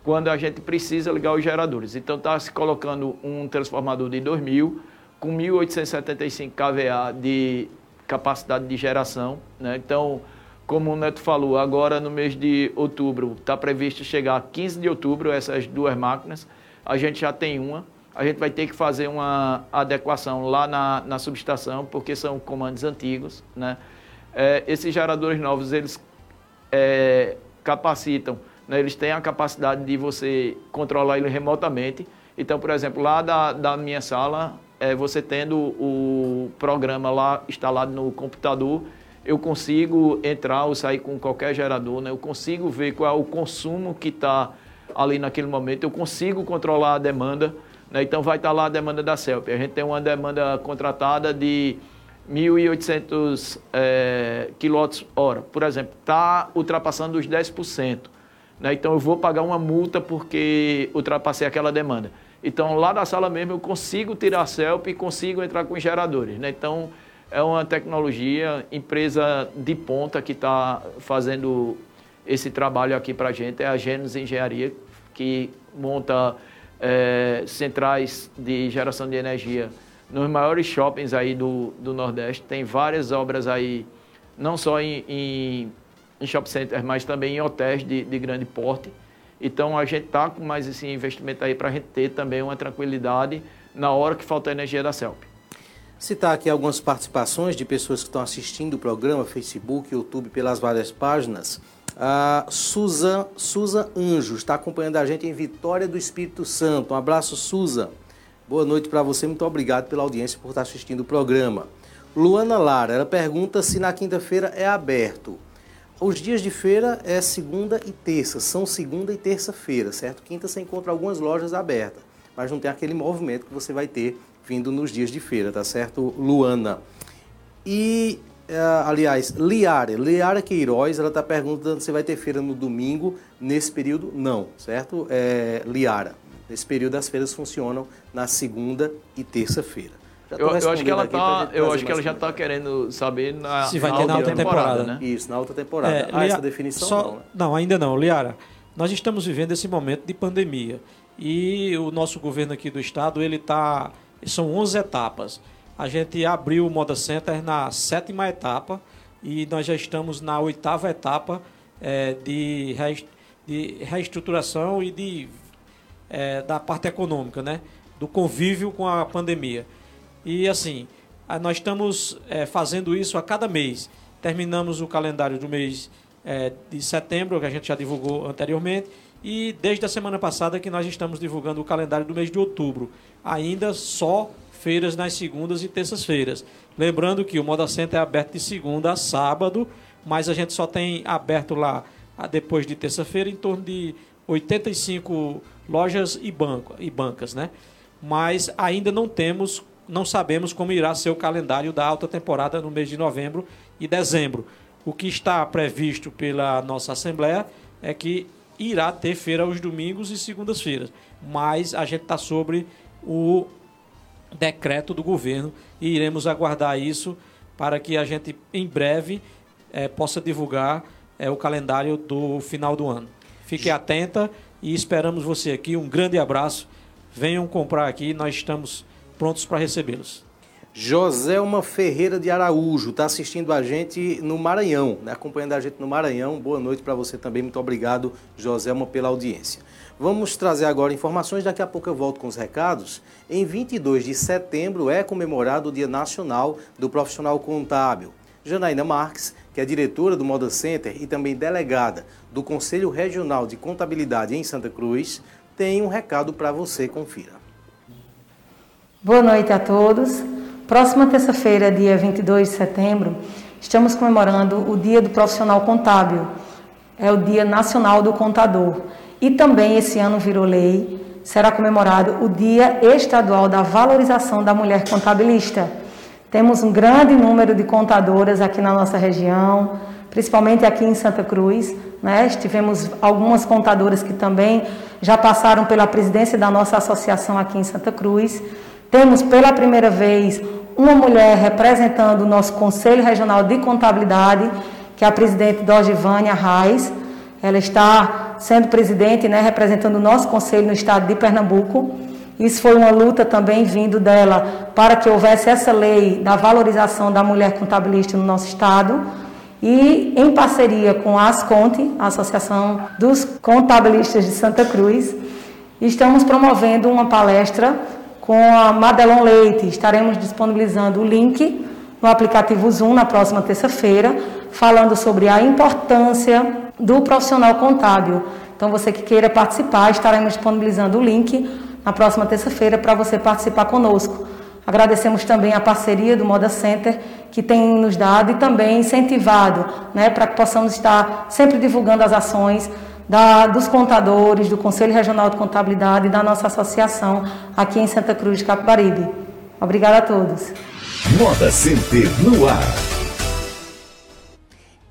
S4: quando a gente precisa ligar os geradores. Então está se colocando um transformador de 2.000 com 1.875 kVA de capacidade de geração. Né? Então, como o Neto falou, agora no mês de outubro está previsto chegar 15 de outubro essas duas máquinas. A gente já tem uma. A gente vai ter que fazer uma adequação lá na, na subestação, porque são comandos antigos. Né? É, esses geradores novos, eles é, capacitam, né? eles têm a capacidade de você controlar ele remotamente. Então, por exemplo, lá da, da minha sala, é, você tendo o programa lá instalado no computador, eu consigo entrar ou sair com qualquer gerador, né? eu consigo ver qual é o consumo que está ali naquele momento, eu consigo controlar a demanda, né? então vai estar tá lá a demanda da CELP. A gente tem uma demanda contratada de 1.800 é, kWh, por exemplo, está ultrapassando os 10%. Né? Então eu vou pagar uma multa porque ultrapassei aquela demanda. Então, lá da sala mesmo, eu consigo tirar a CELP e consigo entrar com os geradores. Né? Então, é uma tecnologia, empresa de ponta que está fazendo esse trabalho aqui para a gente, é a Gênesis Engenharia, que monta é, centrais de geração de energia nos maiores shoppings aí do, do Nordeste. Tem várias obras aí, não só em, em, em shopping centers, mas também em hotéis de, de grande porte. Então a gente está com mais esse investimento aí para a gente ter também uma tranquilidade na hora que falta energia da CELP.
S2: Citar aqui algumas participações de pessoas que estão assistindo o programa, Facebook, YouTube, pelas várias páginas. A Suza, Suza Anjos está acompanhando a gente em Vitória do Espírito Santo. Um abraço, Suza. Boa noite para você, muito obrigado pela audiência por estar assistindo o programa. Luana Lara, ela pergunta se na quinta-feira é aberto. Os dias de feira é segunda e terça, são segunda e terça-feira, certo? Quinta você encontra algumas lojas abertas, mas não tem aquele movimento que você vai ter vindo nos dias de feira, tá certo, Luana? E, uh, aliás, Liara, Liara Queiroz, ela está perguntando se vai ter feira no domingo, nesse período, não, certo? É, Liara, nesse período as feiras funcionam na segunda e terça-feira.
S4: Eu, eu, acho que ela tá, eu acho que ela já está querendo saber na,
S3: se vai ter na outra temporada, temporada, né?
S2: Isso, na outra temporada. É, ah, essa definição só, não, né?
S3: Não, ainda não, Liara. Nós estamos vivendo esse momento de pandemia e o nosso governo aqui do estado ele tá, são 11 etapas. A gente abriu o Moda Center na sétima etapa e nós já estamos na oitava etapa é, de, de reestruturação e de é, da parte econômica, né? Do convívio com a pandemia. E assim, nós estamos é, fazendo isso a cada mês. Terminamos o calendário do mês é, de setembro, que a gente já divulgou anteriormente, e desde a semana passada que nós estamos divulgando o calendário do mês de outubro. Ainda só feiras nas segundas e terças-feiras. Lembrando que o Moda Center é aberto de segunda a sábado, mas a gente só tem aberto lá depois de terça-feira em torno de 85 lojas e, banco, e bancas, né? Mas ainda não temos não sabemos como irá ser o calendário da alta temporada no mês de novembro e dezembro. O que está previsto pela nossa Assembleia é que irá ter feira aos domingos e segundas-feiras, mas a gente está sobre o decreto do governo e iremos aguardar isso para que a gente em breve é, possa divulgar é, o calendário do final do ano. Fique atenta e esperamos você aqui. Um grande abraço. Venham comprar aqui, nós estamos prontos para recebê-los.
S2: Joselma Ferreira de Araújo está assistindo a gente no Maranhão, né? acompanhando a gente no Maranhão. Boa noite para você também. Muito obrigado, Joselma, pela audiência. Vamos trazer agora informações, daqui a pouco eu volto com os recados. Em 22 de setembro é comemorado o Dia Nacional do Profissional Contábil. Janaína Marques, que é diretora do Moda Center e também delegada do Conselho Regional de Contabilidade em Santa Cruz, tem um recado para você, confira.
S9: Boa noite a todos. Próxima terça-feira, dia 22 de setembro, estamos comemorando o Dia do Profissional Contábil. é o Dia Nacional do Contador. E também esse ano virou lei, será comemorado o Dia Estadual da Valorização da Mulher Contabilista. Temos um grande número de contadoras aqui na nossa região, principalmente aqui em Santa Cruz. Né? Tivemos algumas contadoras que também já passaram pela presidência da nossa associação aqui em Santa Cruz. Temos pela primeira vez uma mulher representando o nosso Conselho Regional de Contabilidade, que é a presidente Dogivânia Reis. Ela está sendo presidente, né, representando o nosso conselho no estado de Pernambuco. Isso foi uma luta também vindo dela para que houvesse essa lei da valorização da mulher contabilista no nosso estado. E em parceria com a Asconte, a Associação dos Contabilistas de Santa Cruz, estamos promovendo uma palestra com a Madelon Leite. Estaremos disponibilizando o link no aplicativo Zoom na próxima terça-feira, falando sobre a importância do profissional contábil. Então, você que queira participar, estaremos disponibilizando o link na próxima terça-feira para você participar conosco. Agradecemos também a parceria do Moda Center, que tem nos dado e também incentivado né, para que possamos estar sempre divulgando as ações da, dos contadores, do Conselho Regional de Contabilidade e da nossa associação aqui em Santa Cruz de Capibaribe. Obrigada a todos.
S1: Moda Center no ar.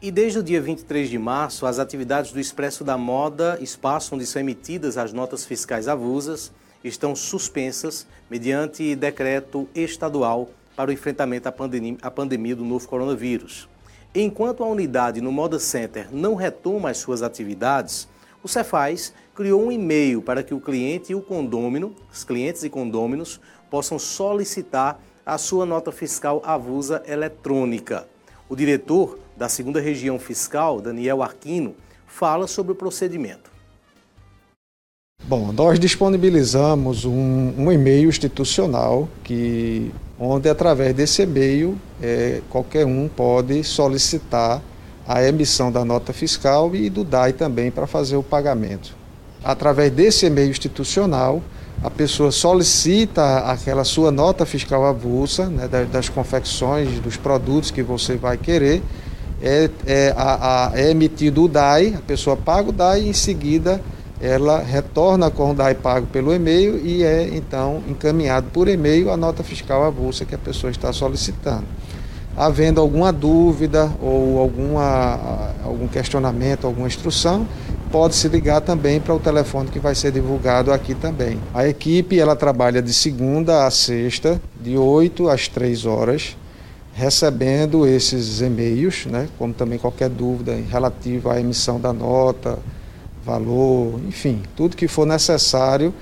S2: E desde o dia 23 de março, as atividades do Expresso da Moda, espaço onde são emitidas as notas fiscais avusas, estão suspensas mediante decreto estadual para o enfrentamento à pandemia, à pandemia do novo coronavírus. Enquanto a unidade no Moda Center não retoma as suas atividades, o Cefaz criou um e-mail para que o cliente e o condômino, os clientes e condôminos, possam solicitar a sua nota fiscal avusa eletrônica. O diretor da segunda região fiscal, Daniel Arquino, fala sobre o procedimento.
S10: Bom, nós disponibilizamos um, um e-mail institucional que, onde através desse e-mail é, qualquer um pode solicitar a emissão da nota fiscal e do DAI também para fazer o pagamento. Através desse e-mail institucional, a pessoa solicita aquela sua nota fiscal avulsa né, das, confecções, dos produtos que você vai querer, é, é, a, a, é emitido o DAI, a pessoa paga o DAI e em seguida ela retorna com o DAI pago pelo e-mail e é então encaminhado por e-mail a nota fiscal avulsa que a pessoa está solicitando. Havendo alguma dúvida ou alguma, algum questionamento, alguma instrução, pode se ligar também para o telefone que vai ser divulgado aqui também. A equipe ela trabalha de segunda a sexta, de 8 às 3 horas, recebendo esses e-mails, né, como também qualquer dúvida relativa à emissão da nota, valor, enfim, tudo que for necessário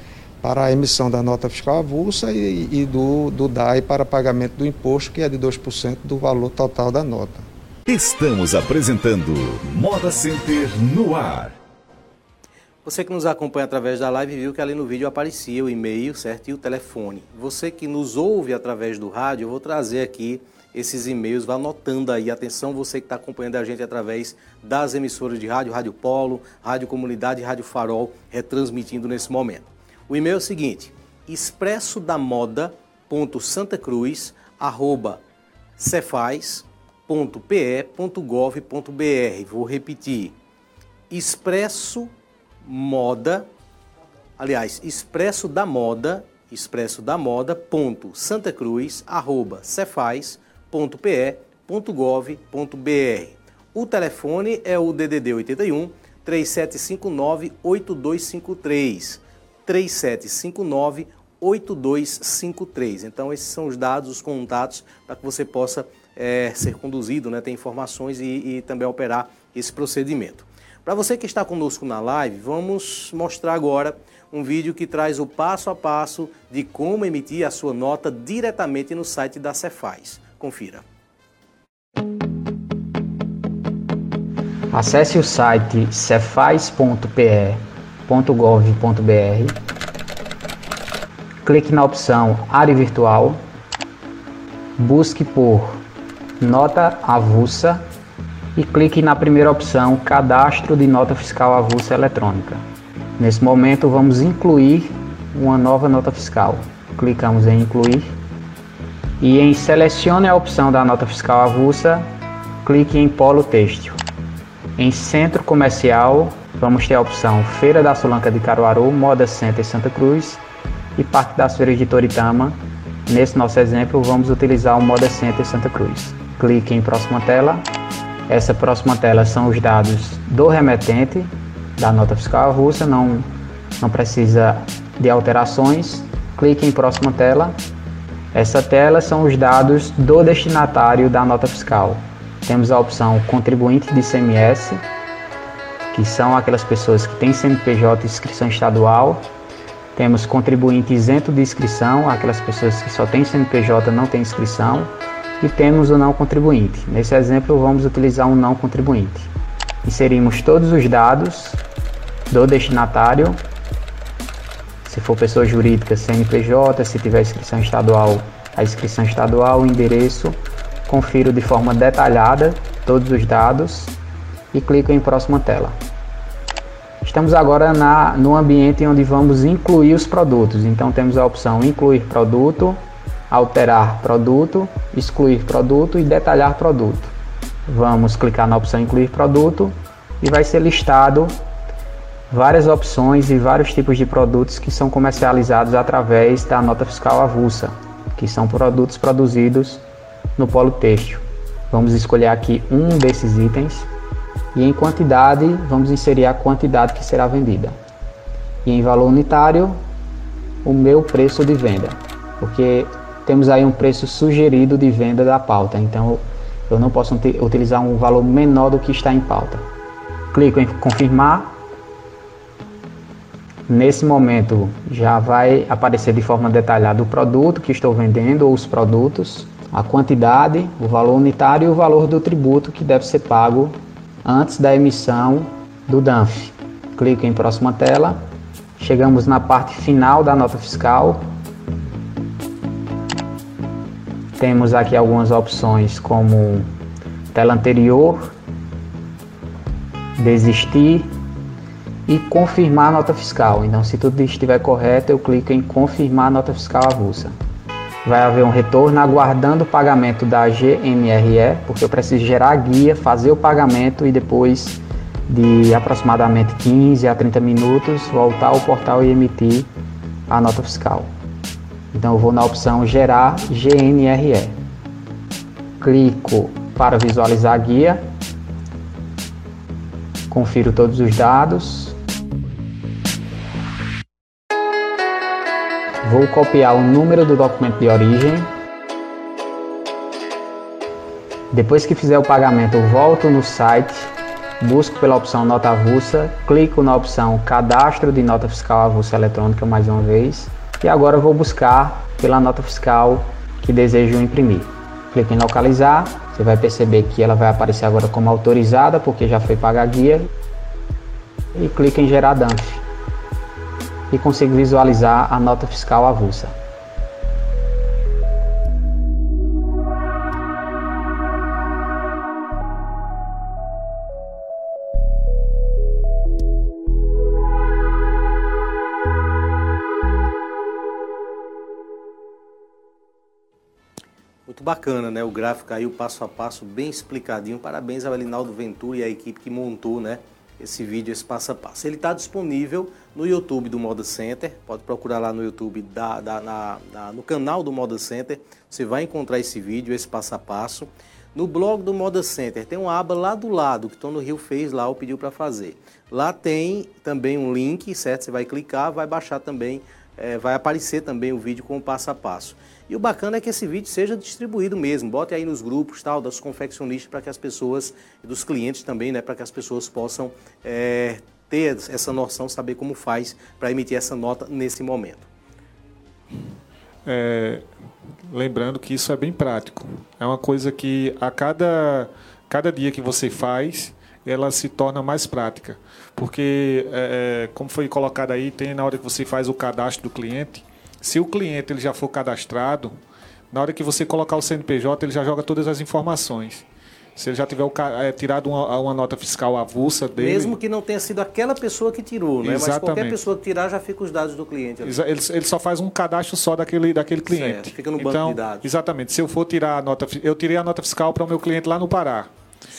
S10: para a emissão da nota fiscal avulsa e, e do, do DAI para pagamento do imposto, que é de 2% do valor total da nota.
S1: Estamos apresentando Moda Center no ar.
S2: Você que nos acompanha através da live viu que ali no vídeo aparecia o e-mail, certo? E o telefone. Você que nos ouve através do rádio, eu vou trazer aqui esses e-mails, vá anotando aí. Atenção, você que está acompanhando a gente através das emissoras de rádio, Rádio Polo, Rádio Comunidade Rádio Farol, retransmitindo nesse momento. O e-mail é o seguinte: expresso da. Vou repetir. Expresso moda, aliás, expresso da moda, expresso da moda, ponto, Santa Cruz, arroba. O telefone é o DDD 81 3759 8253. 3759 8253. Então, esses são os dados, os contatos para que você possa é, ser conduzido, né, ter informações e, e também operar esse procedimento. Para você que está conosco na live, vamos mostrar agora um vídeo que traz o passo a passo de como emitir a sua nota diretamente no site da Cefaz. Confira.
S11: Acesse o site cefaz.pe.gov.br, clique na opção Área Virtual, busque por Nota Avulsa e clique na primeira opção Cadastro de Nota Fiscal Avulsa Eletrônica. Nesse momento vamos incluir uma nova nota fiscal. Clicamos em Incluir e em Selecione a opção da nota fiscal avulsa, clique em Polo Têxtil. Em centro comercial, vamos ter a opção Feira da Solanca de Caruaru, Moda Center Santa Cruz e Parque das Feiras de Toritama. Nesse nosso exemplo, vamos utilizar o Moda Center Santa Cruz. Clique em próxima tela. Essa próxima tela são os dados do remetente da nota fiscal avulsa, não, não precisa de alterações. Clique em próxima tela. Essa tela são os dados do destinatário da nota fiscal. Temos a opção contribuinte de ICMS, que são aquelas pessoas que têm CNPJ inscrição estadual. Temos contribuinte isento de inscrição, aquelas pessoas que só têm CNPJ não têm inscrição. E temos o não contribuinte. Nesse exemplo, vamos utilizar um não contribuinte. Inserimos todos os dados do destinatário, se for pessoa jurídica, CNPJ, se tiver inscrição estadual, a inscrição estadual, o endereço, confiro de forma detalhada todos os dados e clico em próxima tela. Estamos agora na, no ambiente onde vamos incluir os produtos. Então temos a opção incluir produto, alterar produto, excluir produto e detalhar produto. Vamos clicar na opção incluir produto e vai ser listado várias opções e vários tipos de produtos que são comercializados através da nota fiscal avulsa, que são produtos produzidos no polo têxtil. Vamos escolher aqui um desses itens e em quantidade vamos inserir a quantidade que será vendida. E em valor unitário, o meu preço de venda, porque temos aí um preço sugerido de venda da pauta, então eu não posso utilizar um valor menor do que está em pauta. Clico em confirmar. Nesse momento já vai aparecer de forma detalhada o produto que estou vendendo ou os produtos a quantidade, o valor unitário e o valor do tributo que deve ser pago antes da emissão do DANF. Clique em próxima tela. Chegamos na parte final da nota fiscal. Temos aqui algumas opções como tela anterior, desistir e confirmar a nota fiscal. Então, se tudo estiver correto, eu clico em confirmar a nota fiscal avulsa vai haver um retorno aguardando o pagamento da GNRE, porque eu preciso gerar a guia, fazer o pagamento e depois de aproximadamente 15 a 30 minutos voltar ao portal e emitir a nota fiscal. Então eu vou na opção gerar GNRE. Clico para visualizar a guia. Confiro todos os dados. Vou copiar o número do documento de origem. Depois que fizer o pagamento, volto no site, busco pela opção nota avulsa, clico na opção cadastro de nota fiscal avulsa eletrônica mais uma vez e agora vou buscar pela nota fiscal que desejo imprimir. Clique em localizar, você vai perceber que ela vai aparecer agora como autorizada porque já foi paga a guia e clique em gerar DANF e consigo visualizar a nota fiscal avulsa.
S2: Muito bacana, né? O gráfico aí, o passo a passo, bem explicadinho. Parabéns ao Elinaldo Ventura e à equipe que montou, né? Esse vídeo, esse passo a passo. Ele está disponível no YouTube do Moda Center, pode procurar lá no YouTube, da, da, na, no canal do Moda Center, você vai encontrar esse vídeo, esse passo a passo. No blog do Moda Center tem uma aba lá do lado que Tono Rio fez lá ou pediu para fazer. Lá tem também um link, certo? Você vai clicar, vai baixar também, é, vai aparecer também o vídeo com o passo a passo. E o bacana é que esse vídeo seja distribuído mesmo. Bote aí nos grupos tal, das confeccionistas para que as pessoas, dos clientes também, né, para que as pessoas possam é, ter essa noção, saber como faz para emitir essa nota nesse momento.
S5: É, lembrando que isso é bem prático. É uma coisa que a cada, cada dia que você faz, ela se torna mais prática. Porque, é, é como foi colocado aí, tem na hora que você faz o cadastro do cliente, se o cliente ele já for cadastrado, na hora que você colocar o CNPJ, ele já joga todas as informações. Se ele já tiver é, tirado uma, uma, nota fiscal avulsa dele.
S2: Mesmo que não tenha sido aquela pessoa que tirou, né? Exatamente. Mas qualquer pessoa que tirar já fica os dados do cliente.
S5: Ali. Ele, ele só faz um cadastro só daquele, daquele cliente.
S2: Certo, fica no banco
S5: então,
S2: de dados.
S5: Exatamente. Se eu for tirar a nota. Eu tirei a nota fiscal para o meu cliente lá no Pará.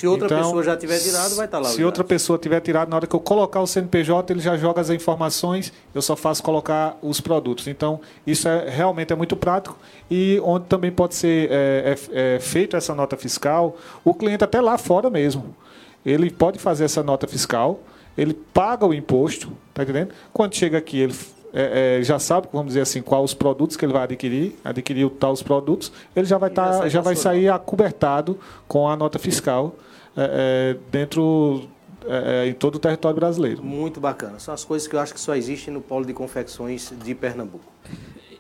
S2: Se outra então, pessoa já tiver tirado, vai estar tá lá.
S5: Se outra pessoa tiver tirado, na hora que eu colocar o CNPJ, ele já joga as informações, eu só faço colocar os produtos. Então, isso é, realmente é muito prático e onde também pode ser é, é, é feito essa nota fiscal, o cliente até lá fora mesmo. Ele pode fazer essa nota fiscal, ele paga o imposto, tá entendendo? Quando chega aqui, ele é, é, já sabe, vamos dizer assim, quais os produtos que ele vai adquirir, adquirir os produtos, ele já vai, tá, já vai sair acobertado com a nota fiscal é, é dentro é, é, em todo o território brasileiro.
S2: Muito bacana. São as coisas que eu acho que só existem no polo de confecções de Pernambuco.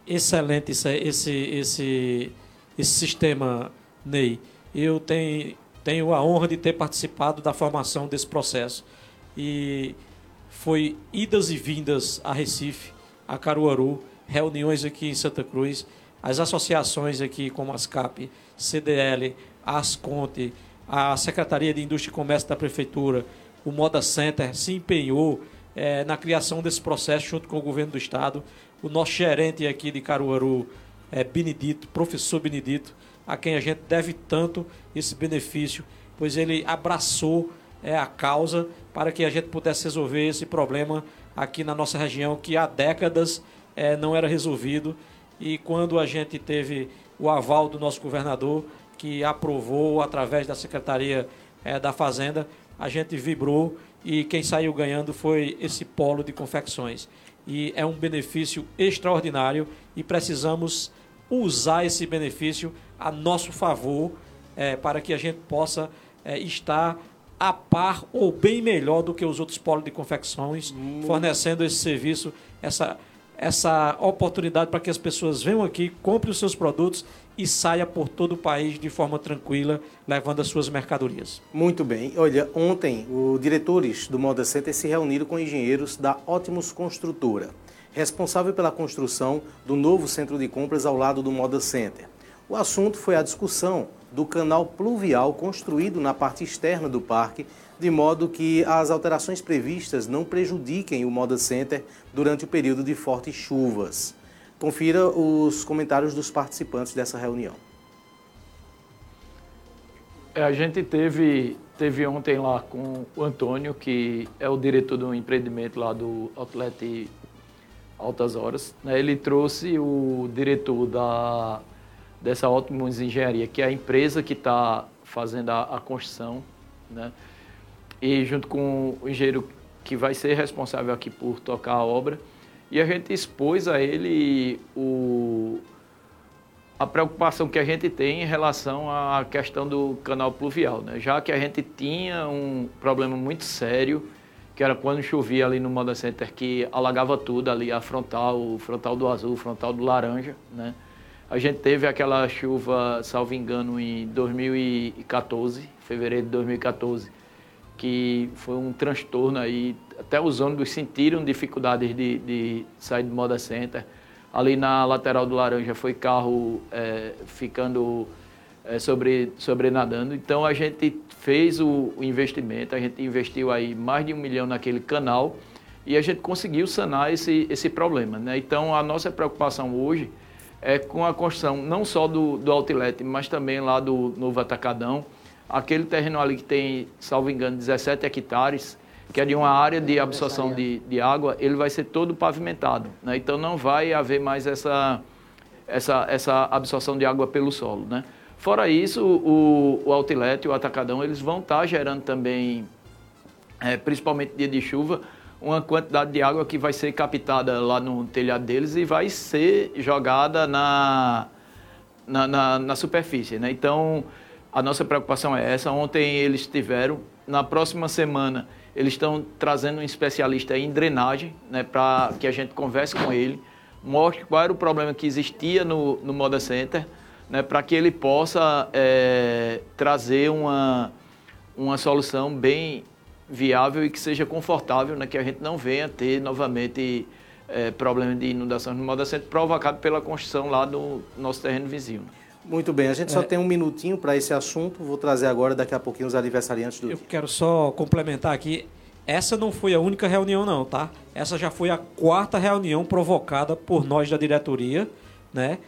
S3: Excelente esse, esse, esse, esse sistema, Ney. Eu tenho, tenho a honra de ter participado da formação desse processo. E foi idas e vindas a Recife, a Caruaru, reuniões aqui em Santa Cruz, as associações aqui como ASCAP, CDL, ASCONTE, a Secretaria de Indústria e Comércio da Prefeitura, o Moda Center se empenhou é, na criação desse processo junto com o governo do Estado. O nosso gerente aqui de Caruaru, é, Benedito, professor Benedito, a quem a gente deve tanto esse benefício, pois ele abraçou é, a causa para que a gente pudesse resolver esse problema aqui na nossa região que há décadas é, não era resolvido. E quando a gente teve o aval do nosso governador, que aprovou através da Secretaria é, da Fazenda, a gente vibrou e quem saiu ganhando foi esse polo de confecções. E é um benefício extraordinário e precisamos usar esse benefício a nosso favor é, para que a gente possa é, estar a par ou bem melhor do que os outros polos de confecções, fornecendo esse serviço, essa, essa oportunidade para que as pessoas venham aqui, comprem os seus produtos e saia por todo o país de forma tranquila, levando as suas mercadorias.
S2: Muito bem. Olha, ontem os diretores do Moda Center se reuniram com engenheiros da Ótimos Construtora, responsável pela construção do novo centro de compras ao lado do Moda Center. O assunto foi a discussão do canal pluvial construído na parte externa do parque, de modo que as alterações previstas não prejudiquem o Moda Center durante o período de fortes chuvas. Confira os comentários dos participantes dessa reunião.
S4: É, a gente teve, teve ontem lá com o Antônio, que é o diretor do empreendimento lá do Outlet Altas Horas. Né? Ele trouxe o diretor da dessa Ótimos Engenharia, que é a empresa que está fazendo a, a, construção, né? E junto com o engenheiro que vai ser responsável aqui por tocar a obra. E a gente expôs a ele o, a preocupação que a gente tem em relação à questão do canal pluvial, né? Já que a gente tinha um problema muito sério, que era quando chovia ali no Moda Center, que alagava tudo ali, a frontal, o frontal do azul, o frontal do laranja, né? A gente teve aquela chuva, salvo engano, em 2014, fevereiro de 2014, que foi um transtorno aí. Até os ônibus sentiram dificuldades de, de sair do Moda Center. Ali na lateral do Laranja foi carro é, ficando é, sobre, sobrenadando. Então a gente fez o, o investimento, a gente investiu aí mais de um milhão naquele canal e a gente conseguiu sanar esse, esse problema. Né? Então a nossa preocupação hoje é, com a construção não só do, do outlet, mas também lá do Novo Atacadão. Aquele terreno ali que tem, salvo engano, 17 hectares, que é de uma área de absorção de, de água, ele vai ser todo pavimentado. Né? Então não vai haver mais essa, essa, essa absorção de água pelo solo. Né? Fora isso, o, o outlet e o atacadão, eles vão estar gerando também, é, principalmente dia de chuva, uma quantidade de água que vai ser captada lá no telhado deles e vai ser jogada na, na, na, na superfície. Né? Então, a nossa preocupação é essa. Ontem eles tiveram, na próxima semana, eles estão trazendo um especialista em drenagem né, para que a gente converse com ele, mostre qual era o problema que existia no, no Moda Center, né, para que ele possa é, trazer uma, uma solução bem viável e que seja confortável, né, que a gente não venha ter novamente é, problema de inundação no modo assento provocado pela construção lá do nosso terreno vizinho.
S2: Muito bem, a gente só é. tem um minutinho para esse assunto, vou trazer agora daqui a pouquinho os aniversariantes do
S3: Eu
S2: dia.
S3: quero só complementar aqui, essa não foi a única reunião não, tá? Essa já foi a quarta reunião provocada por nós da diretoria, né,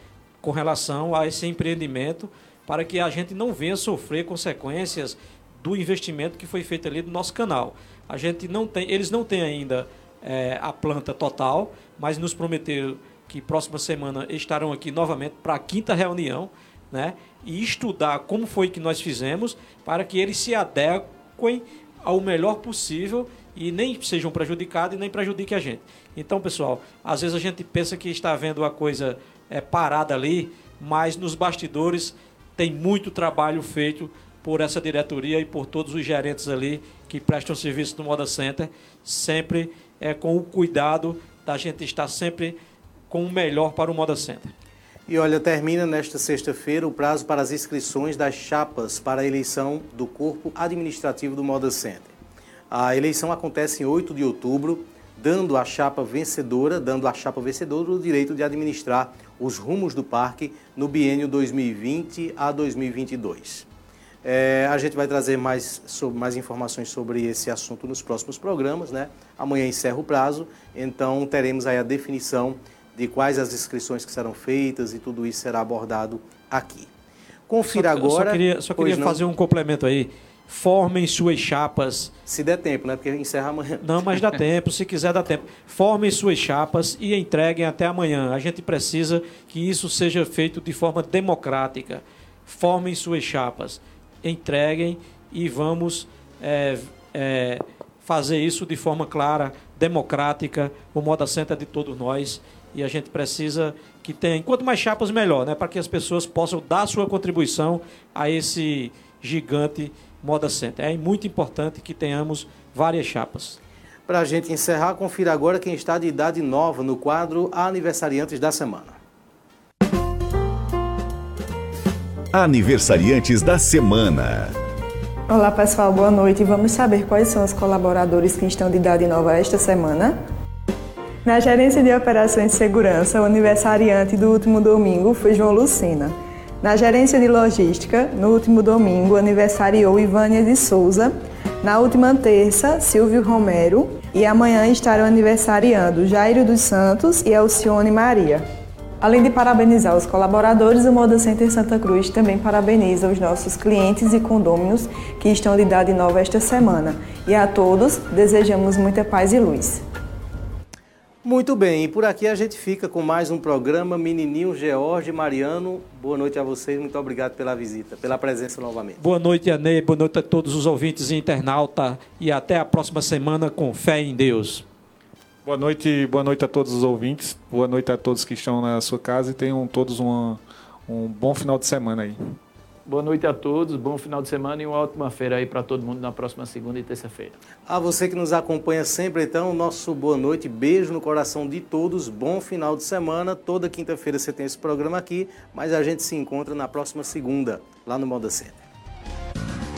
S3: com relação a esse empreendimento, para que a gente não venha sofrer consequências do investimento que foi feito ali no nosso canal. A gente não tem, eles não têm ainda é, a planta total, mas nos prometeram que próxima semana estarão aqui novamente para a quinta reunião, né? E estudar como foi que nós fizemos para que eles se adequem ao melhor possível e nem sejam prejudicados e nem prejudiquem a gente. Então, pessoal, às vezes a gente pensa que está vendo a coisa é, parada ali, mas nos bastidores tem muito trabalho feito por essa diretoria e por todos os gerentes ali que prestam serviço no Moda Center, sempre é, com o cuidado da gente estar sempre com o melhor para o Moda Center.
S2: E olha, termina nesta sexta-feira o prazo para as inscrições das chapas para a eleição do corpo administrativo do Moda Center. A eleição acontece em 8 de outubro, dando à chapa vencedora, dando à chapa vencedora o direito de administrar os rumos do parque no biênio 2020 a 2022. É, a gente vai trazer mais, sobre, mais informações sobre esse assunto nos próximos programas, né? Amanhã encerra o prazo, então teremos aí a definição de quais as inscrições que serão feitas e tudo isso será abordado aqui. Confira
S3: só,
S2: agora.
S3: Só queria, só queria fazer um complemento aí. Formem suas chapas.
S2: Se der tempo, né? Porque encerra amanhã.
S3: Não, mas dá tempo. Se quiser, dá tempo. Formem suas chapas e entreguem até amanhã. A gente precisa que isso seja feito de forma democrática. Formem suas chapas, entreguem e vamos é, é, fazer isso de forma clara, democrática. O Moda Center é de todos nós e a gente precisa que tenha, quanto mais chapas, melhor, né? para que as pessoas possam dar sua contribuição a esse gigante Moda Center. É muito importante que tenhamos várias chapas.
S2: Para a gente encerrar, confira agora quem está de idade nova no quadro Aniversariantes da Semana.
S1: Aniversariantes da Semana.
S12: Olá pessoal, boa noite. Vamos saber quais são os colaboradores que estão de idade nova esta semana? Na gerência de operações de segurança, o aniversariante do último domingo foi João Lucina. Na gerência de logística, no último domingo, aniversariou Ivânia de Souza. Na última terça, Silvio Romero. E amanhã estarão aniversariando Jairo dos Santos e Alcione Maria. Além de parabenizar os colaboradores, o Moda Center Santa Cruz também parabeniza os nossos clientes e condôminos que estão de idade nova esta semana. E a todos desejamos muita paz e luz.
S2: Muito bem, e por aqui a gente fica com mais um programa Menininho George Mariano. Boa noite a vocês, muito obrigado pela visita, pela presença novamente.
S3: Boa noite, Anê, boa noite a todos os ouvintes e internauta e até a próxima semana com fé em Deus.
S5: Boa noite, boa noite a todos os ouvintes, boa noite a todos que estão na sua casa e tenham todos uma, um bom final de semana aí.
S4: Boa noite a todos, bom final de semana e uma ótima feira aí para todo mundo na próxima segunda e terça-feira.
S2: A você que nos acompanha sempre, então, nosso boa noite, beijo no coração de todos, bom final de semana. Toda quinta-feira você tem esse programa aqui, mas a gente se encontra na próxima segunda, lá no Moda Center.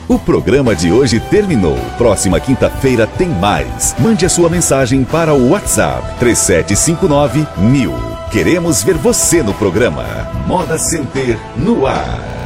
S1: O programa de hoje terminou. Próxima quinta-feira tem mais. Mande a sua mensagem para o WhatsApp 3759 mil. Queremos ver você no programa. Moda Center no ar.